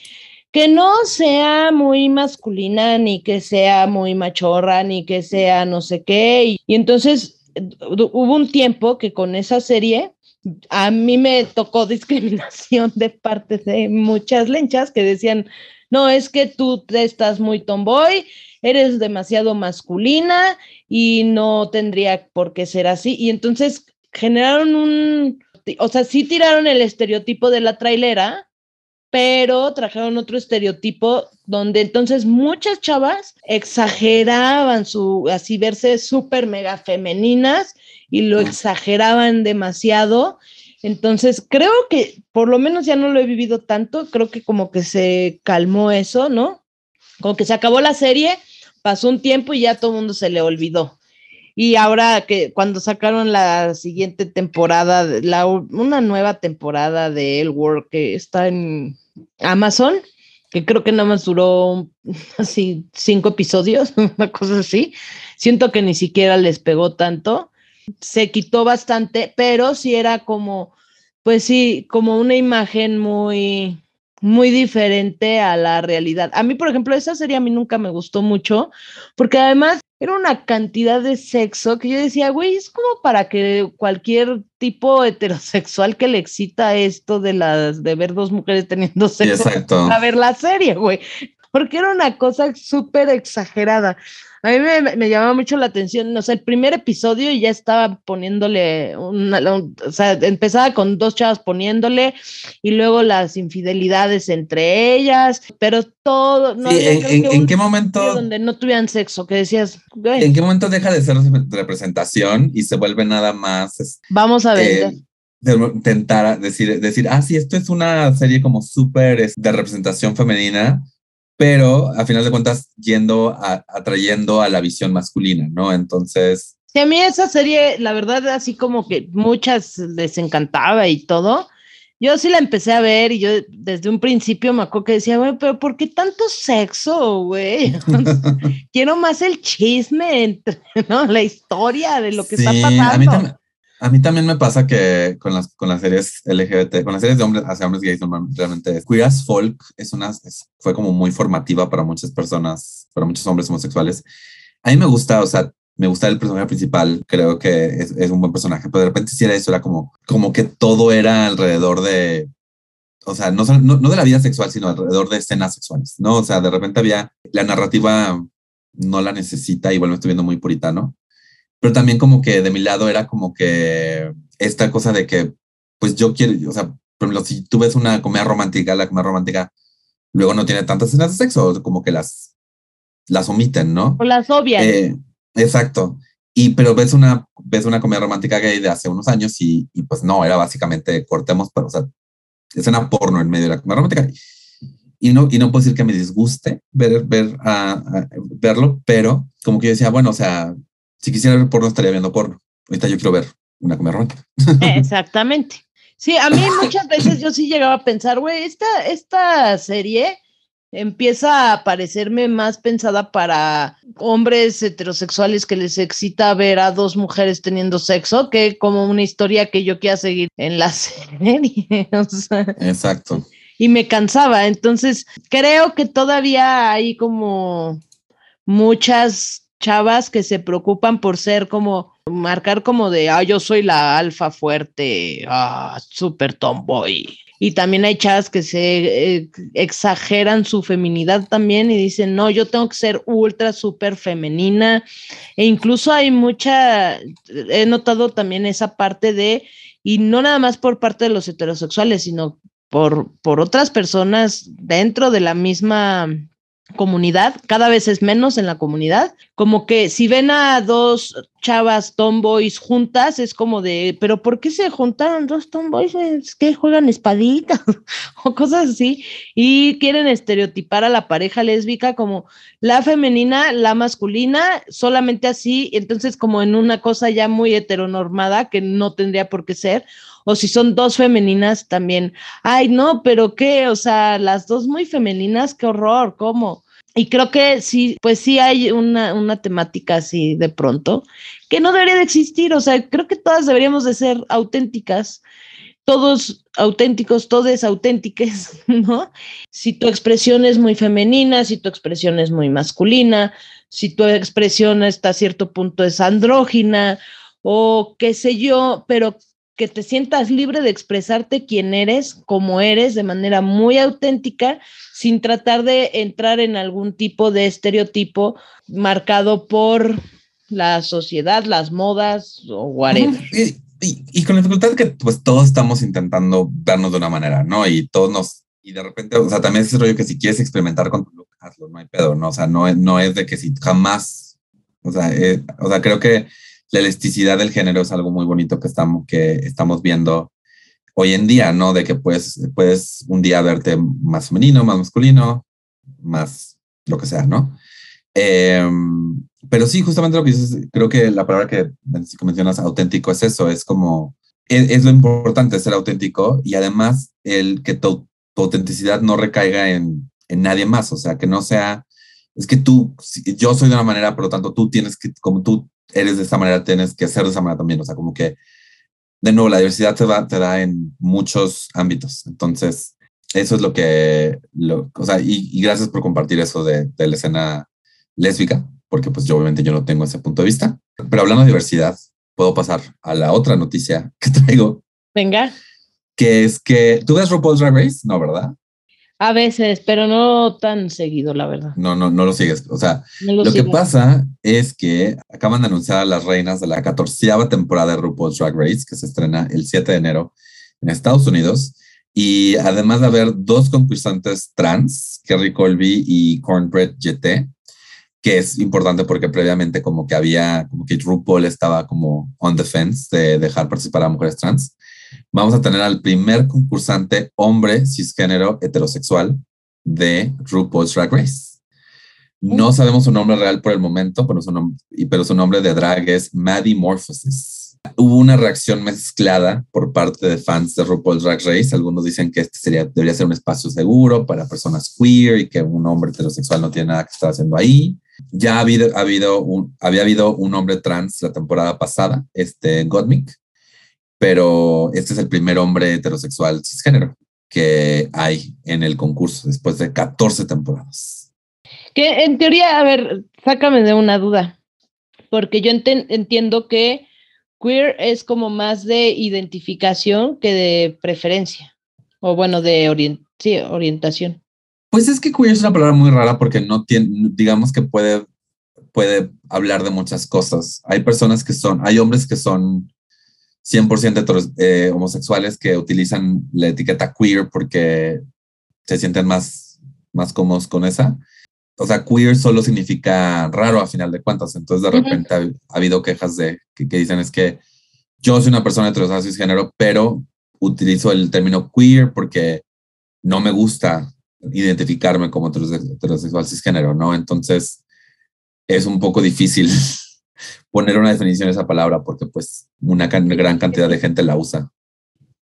que no sea muy masculina, ni que sea muy machorra, ni que sea no sé qué. y entonces hubo un tiempo que con esa serie a mí me tocó discriminación de parte de muchas lenchas que decían, no, es que tú estás muy tomboy, eres demasiado masculina y no tendría por qué ser así. Y entonces generaron un, o sea, sí tiraron el estereotipo de la trailera, pero trajeron otro estereotipo donde entonces muchas chavas exageraban su, así verse súper mega femeninas y lo exageraban demasiado. Entonces, creo que por lo menos ya no lo he vivido tanto, creo que como que se calmó eso, ¿no? Como que se acabó la serie, pasó un tiempo y ya todo el mundo se le olvidó. Y ahora que cuando sacaron la siguiente temporada, la, una nueva temporada de El World que está en Amazon, que creo que nada más duró así cinco episodios, una cosa así. Siento que ni siquiera les pegó tanto. Se quitó bastante, pero sí era como, pues sí, como una imagen muy, muy diferente a la realidad. A mí, por ejemplo, esa serie a mí nunca me gustó mucho, porque además era una cantidad de sexo que yo decía, güey, es como para que cualquier tipo heterosexual que le excita esto de las de ver dos mujeres teniendo sexo a ver la serie, güey. Porque era una cosa súper exagerada. A mí me, me, llamaba mucho la atención, o sea, el primer episodio ya estaba poniéndole, una, o sea, empezaba con dos chavas poniéndole y luego las infidelidades entre ellas, pero todo... No en, qué momento... Donde no tuvieran sexo, que decías... ¿En qué momento deja de ser representación y se vuelve nada más... Vamos a ver. Eh, intentar decir, decir, ah, sí, esto es una serie como súper de representación femenina, pero a final de cuentas yendo atrayendo a la visión masculina, ¿no? Entonces... Sí, a mí esa serie, la verdad, así como que muchas les encantaba y todo. Yo sí la empecé a ver y yo desde un principio me acuerdo que decía, güey, pero ¿por qué tanto sexo, güey? Quiero más el chisme, ¿no? La historia de lo que está pasando. A mí también me pasa que con las, con las series LGBT, con las series de hombres hacia hombres gays, realmente Queer as Folk es una, fue como muy formativa para muchas personas, para muchos hombres homosexuales. A mí me gusta, o sea, me gusta el personaje principal, creo que es, es un buen personaje, pero de repente si era eso, era como, como que todo era alrededor de, o sea, no, no, no de la vida sexual, sino alrededor de escenas sexuales, ¿no? O sea, de repente había, la narrativa no la necesita, igual me estoy viendo muy puritano, pero también como que de mi lado era como que esta cosa de que, pues yo quiero, o sea, por ejemplo, si tú ves una comedia romántica, la comedia romántica luego no tiene tantas escenas de sexo, como que las, las omiten, ¿no? O las obvian. Eh, exacto. Y pero ves una, ves una comedia romántica gay de hace unos años y, y pues no, era básicamente cortemos, pero, o sea, escena porno en medio de la comedia romántica. Y no, y no puedo decir que me disguste ver, ver, a, verlo, pero como que yo decía, bueno, o sea, si quisiera ver porno, estaría viendo porno. Ahorita yo quiero ver una comedia romántica. Exactamente. Sí, a mí muchas veces yo sí llegaba a pensar, güey, esta, esta serie empieza a parecerme más pensada para hombres heterosexuales que les excita ver a dos mujeres teniendo sexo que como una historia que yo quiera seguir en la serie. Exacto. Y me cansaba. Entonces, creo que todavía hay como muchas chavas que se preocupan por ser como, marcar como de, ah, yo soy la alfa fuerte, ah, super tomboy. Y también hay chavas que se eh, exageran su feminidad también y dicen, no, yo tengo que ser ultra, súper femenina. E incluso hay mucha, he notado también esa parte de, y no nada más por parte de los heterosexuales, sino por, por otras personas dentro de la misma comunidad, cada vez es menos en la comunidad, como que si ven a dos chavas tomboys juntas, es como de, pero ¿por qué se juntaron dos tomboys? Es que juegan espaditas o cosas así y quieren estereotipar a la pareja lésbica como la femenina, la masculina, solamente así, entonces como en una cosa ya muy heteronormada que no tendría por qué ser, o si son dos femeninas también, ay, no, pero qué, o sea, las dos muy femeninas, qué horror, ¿cómo? Y creo que sí, pues sí hay una, una temática así de pronto que no debería de existir, o sea, creo que todas deberíamos de ser auténticas, todos auténticos, todos auténticas, ¿no? Si tu expresión es muy femenina, si tu expresión es muy masculina, si tu expresión hasta cierto punto es andrógina o qué sé yo, pero que te sientas libre de expresarte quién eres, como eres, de manera muy auténtica, sin tratar de entrar en algún tipo de estereotipo marcado por la sociedad, las modas o whatever. Y, con la dificultad que pues todos estamos intentando vernos de una manera, ¿no? Y todos nos, y de repente, o sea, también es ese rollo que si quieres experimentar con tu look, hazlo, no hay pedo, ¿no? O sea, no, no es de que si jamás, o sea, eh, o sea, creo que la elasticidad del género es algo muy bonito que estamos, que estamos viendo hoy en día, ¿no? De que puedes, puedes un día verte más femenino, más masculino, más lo que sea, ¿no? Em, pero sí, justamente lo que dices, creo que la palabra que mencionas auténtico es eso, es como, es, lo importante ser auténtico y además el que tu, autenticidad no recaiga en, en nadie más, o sea, que no sea, es que tú, yo soy de una manera, por lo tanto tú tienes que, como tú eres de esta manera, tienes que ser de esa manera también. O sea, como que, de nuevo, la diversidad te, va, te da en muchos ámbitos. Entonces, eso es lo que, lo, o sea, y, gracias por compartir eso de, de, la escena lésbica, porque pues yo obviamente yo no tengo ese punto de vista. Pero hablando de diversidad, puedo pasar a la otra noticia que traigo. Venga. Que es que, ¿tú ves RuPaul's Drag Race? No, ¿verdad? A veces, pero no tan seguido, la verdad. No, no, no lo sigues. O sea, lo, que pasa es que acaban de anunciar a las reinas de la catorceava temporada de RuPaul's Drag Race, que se estrena el 7 de enero en Estados Unidos. Y además de haber dos concursantes trans, Kerry Colby y Cornbread GT, que es importante porque previamente como que había, como que RuPaul estaba como on the fence de dejar participar a mujeres trans vamos a tener al primer concursante hombre cisgénero heterosexual de RuPaul's Drag Race. No sabemos su nombre real por el momento, pero su, nombre, pero su nombre de drag es Maddie Morphosis. Hubo una reacción mezclada por parte de fans de RuPaul's Drag Race. Algunos dicen que este sería, debería ser un espacio seguro para personas queer y que un hombre heterosexual no tiene nada que estar haciendo ahí. Ya ha habido, ha habido un, había habido un hombre trans la temporada pasada, este Godmick, pero este es el primer hombre heterosexual cisgénero que hay en el concurso después de 14 temporadas. Que en teoría, a ver, sácame de una duda, porque yo entiendo que queer es como más de identificación que de preferencia, o bueno, de orientación. Pues es que queer es una palabra muy rara porque no tiene, digamos que puede, puede hablar de muchas cosas. Hay personas que son, hay hombres que son 100% eh, homosexuales que utilizan la etiqueta queer porque se sienten más, más cómodos con esa. O sea, queer solo significa raro a final de cuentas. Entonces, de repente ha, habido quejas de que, dicen es que yo soy una persona heterosexual cisgénero, pero utilizo el término queer porque no me gusta identificarme como heterosexual cisgénero, ¿no? Entonces, es un poco difícil poner una definición a esa palabra porque pues una gran cantidad de gente la usa.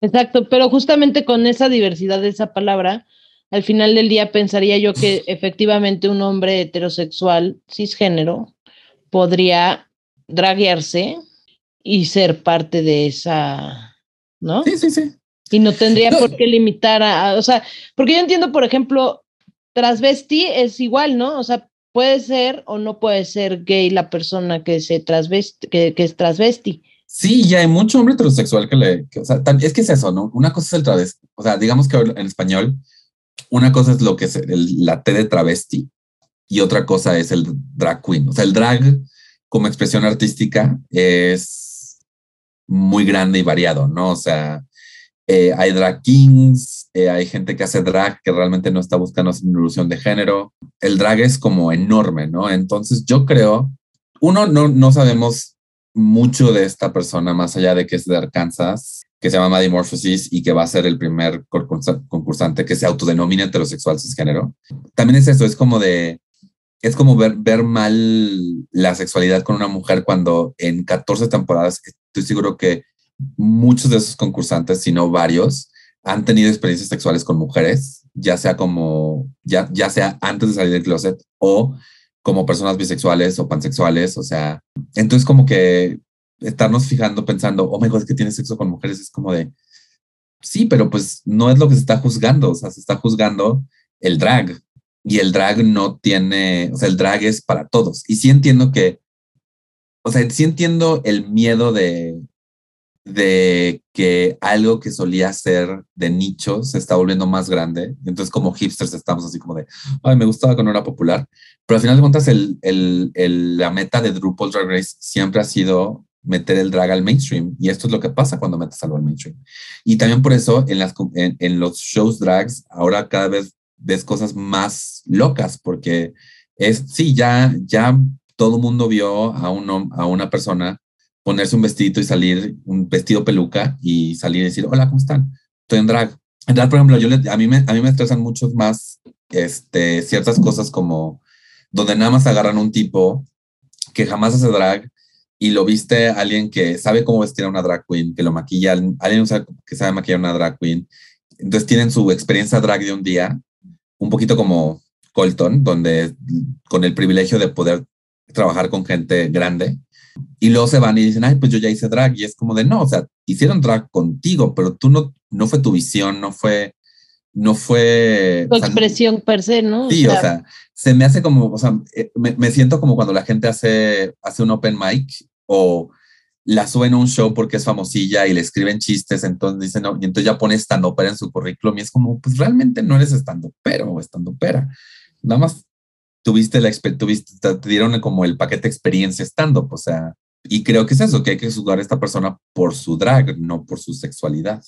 Exacto, pero justamente con esa diversidad de esa palabra, al final del día pensaría yo que efectivamente un hombre heterosexual cisgénero podría draguearse y ser parte de esa, ¿no? Sí, sí, sí. Y no tendría por qué limitar a, o sea, porque yo entiendo, por ejemplo, transvesti es igual, ¿no? O sea, puede ser o no puede ser gay la persona que se transvesti, que, es transvesti. Sí, ya hay mucho hombre heterosexual que le, o sea, es que es eso, ¿no? Una cosa es el travesti, o sea, digamos que en español, una cosa es lo que es la T de travesti y otra cosa es el drag queen. O sea, el drag como expresión artística es muy grande y variado, ¿no? O sea, eh, hay drag kings, eh, hay gente que hace drag que realmente no está buscando una ilusión de género. El drag es como enorme, ¿no? Entonces yo creo, uno, no, no sabemos mucho de esta persona más allá de que es de Arkansas, que se llama Maddie Morphosis y que va a ser el primer concursante que se autodenomina heterosexual cisgénero. También es eso, es como de, es como ver, ver mal la sexualidad con una mujer cuando en 14 temporadas estoy seguro que muchos de esos concursantes, si no varios, han tenido experiencias sexuales con mujeres, ya sea como, ya, ya sea antes de salir del closet o como personas bisexuales o pansexuales, o sea, entonces como que estarnos fijando pensando, oh my god, es que tiene sexo con mujeres, es como de, sí, pero pues no es lo que se está juzgando, o sea, se está juzgando el drag y el drag no tiene, o sea, el drag es para todos. Y sí entiendo que, o sea, sí entiendo el miedo de, de que algo que solía ser de nicho se está volviendo más grande. Entonces, como hipsters, estamos así como de, ay, me gustaba cuando era popular. Pero al final de cuentas, el, el, la meta de Drupal Drag Race siempre ha sido meter el drag al mainstream. Y esto es lo que pasa cuando metes algo al mainstream. Y también por eso en, las, en, en los shows drags, ahora cada vez ves cosas más locas, porque es, sí, ya, ya todo el mundo vio a, un, a una persona ponerse un vestidito y salir, un vestido peluca y salir y decir, hola, ¿cómo están? Estoy en drag. En drag, por ejemplo, yo a, mí me, a mí me estresan muchos más este, ciertas cosas como donde nada más agarran un tipo que jamás hace drag y lo viste alguien que sabe cómo vestir a una drag queen, que lo maquilla, alguien que sabe maquillar a una drag queen. Entonces tienen su experiencia drag de un día, un poquito como Colton, donde con el privilegio de poder trabajar con gente grande, y luego se van y dicen, ay, pues yo ya hice drag. Y es como de, no, o sea, hicieron drag contigo, pero tú no, no fue tu visión, no fue, no fue... Tu expresión per se, ¿no? Sí, o sea, se me hace como, o sea, eh, me, me, siento como cuando la gente hace, hace un open mic o la suben a un show porque es famosilla y le escriben chistes, entonces dicen, no, y entonces ya pone estando pera en su currículum y es como, pues realmente no eres estando pero o estando pera. Nada más tuviste la tuviste, te dieron como el paquete experiencia estando, o sea, y creo que es eso, que hay que juzgar a esta persona por su drag, no por su sexualidad.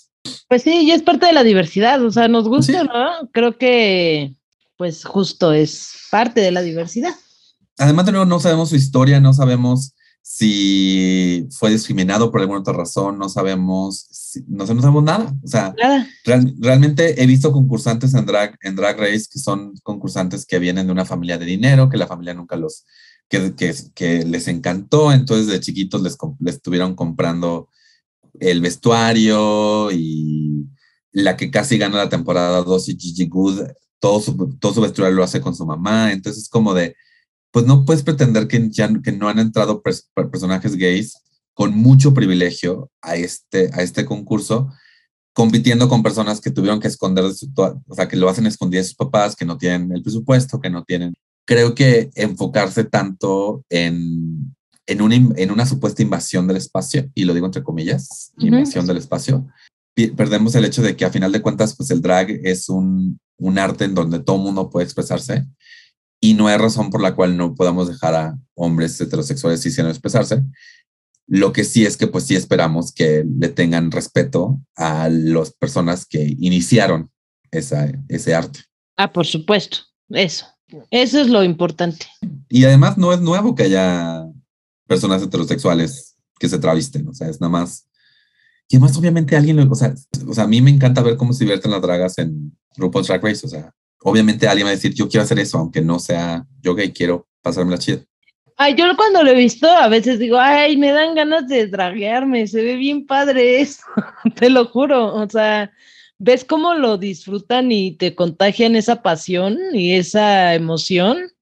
Pues sí, y es parte de la diversidad, o sea, nos gusta, ¿no? Creo que, pues justo es parte de la diversidad. Además, de nuevo, no sabemos su historia, no sabemos si fue discriminado por alguna otra razón, no sabemos, no, sabemos nada. O sea, realmente he visto concursantes en drag, en drag Race que son concursantes que vienen de una familia de dinero, que la familia nunca los, que, que, que les encantó, entonces de chiquitos les, les estuvieron comprando el vestuario y la que casi gana la temporada 2 y Gigi Good, todo su, todo su vestuario lo hace con su mamá, entonces es como de pues no puedes pretender que, ya, que no han entrado personajes gays con mucho privilegio a este, a este concurso, compitiendo con personas que tuvieron que esconder, o sea, que lo hacen escondidas de sus papás, que no tienen el presupuesto, que no tienen. Creo que enfocarse tanto en, en, una, en una supuesta invasión del espacio, y lo digo entre comillas, invasión del espacio, perdemos el hecho de que a final de cuentas, pues el drag es un, un arte en donde todo mundo puede expresarse y no hay razón por la cual no podamos dejar a hombres heterosexuales quisieran expresarse. Lo que sí es que pues sí esperamos que le tengan respeto a las personas que iniciaron esa, ese arte. Ah, por supuesto, eso. Eso es lo importante. Y además no es nuevo que haya personas heterosexuales que se travisten, o sea, es nada más. Y además, obviamente, alguien, o sea, o sea, a mí me encanta ver cómo se divierten las dragas en RuPaul's Drag Race, o sea, obviamente alguien va a decir, yo quiero hacer eso, aunque no sea yo gay, quiero pasarme la chida. Ay, yo cuando lo he visto, a veces digo, ay, me dan ganas de draguearme, se ve bien padre eso, te lo juro, o sea, ves cómo lo disfrutan y te contagian esa pasión y esa emoción.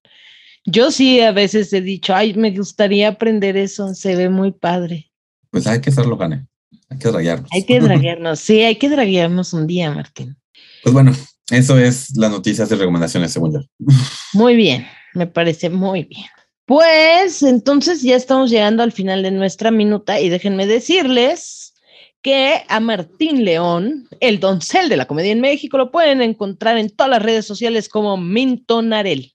Yo sí a veces he dicho, ay, me gustaría aprender eso, se ve muy padre. Pues hay que hacerlo, Gane. Hay que draguearnos. Hay que draguearnos, sí, hay que draguearnos un día, Martín. Pues bueno, eso es las noticias de recomendaciones, según yo. Muy bien, me parece muy bien. Pues entonces ya estamos llegando al final de nuestra minuta y déjenme decirles que a Martín León, el doncel de la comedia en México, lo pueden encontrar en todas las redes sociales como Mintonarel.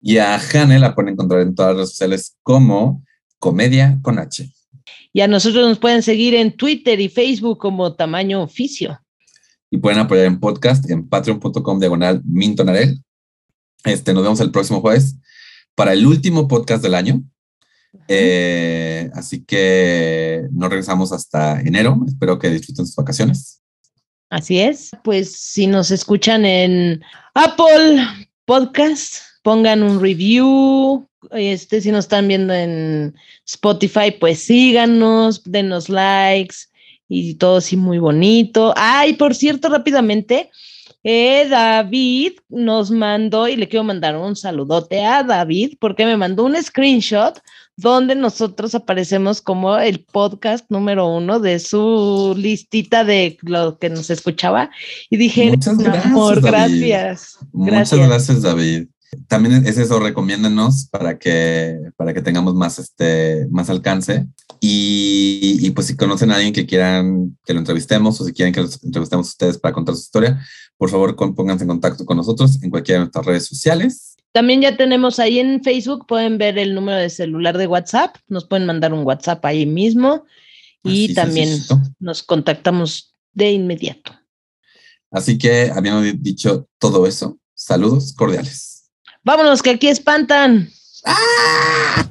Y a Jane la pueden encontrar en todas las redes sociales como Comedia con H. Y a nosotros nos pueden seguir en Twitter y Facebook como Tamaño Oficio y pueden apoyar en podcast en patreon.com diagonal mintonarel. Este, nos vemos el próximo jueves para el último podcast del año. Eh, así que nos regresamos hasta enero. Espero que disfruten sus vacaciones. Así es. Pues si nos escuchan en Apple Podcast, pongan un review. Este, si nos están viendo en Spotify, pues síganos, denos likes y todo así muy bonito. Ay, por cierto, rápidamente, eh, David nos mandó, y le quiero mandar un saludote a David, porque me mandó un screenshot donde nosotros aparecemos como el podcast número uno de su listita de lo que nos escuchaba. Y dije, Muchas gracias, amor, gracias. Muchas gracias, David. También es eso, recomiéndanos para que, para que tengamos más, este, más alcance. Y, pues si conocen a alguien que quieran que lo entrevistemos o si quieren que los entrevistemos a ustedes para contar su historia, por favor pónganse en contacto con nosotros en cualquiera de nuestras redes sociales. También ya tenemos ahí en Facebook, pueden ver el número de celular de WhatsApp, nos pueden mandar un WhatsApp ahí mismo y también nos contactamos de inmediato. Así que habiendo dicho todo eso, saludos cordiales. Vámonos, que aquí espantan. ¡Ah!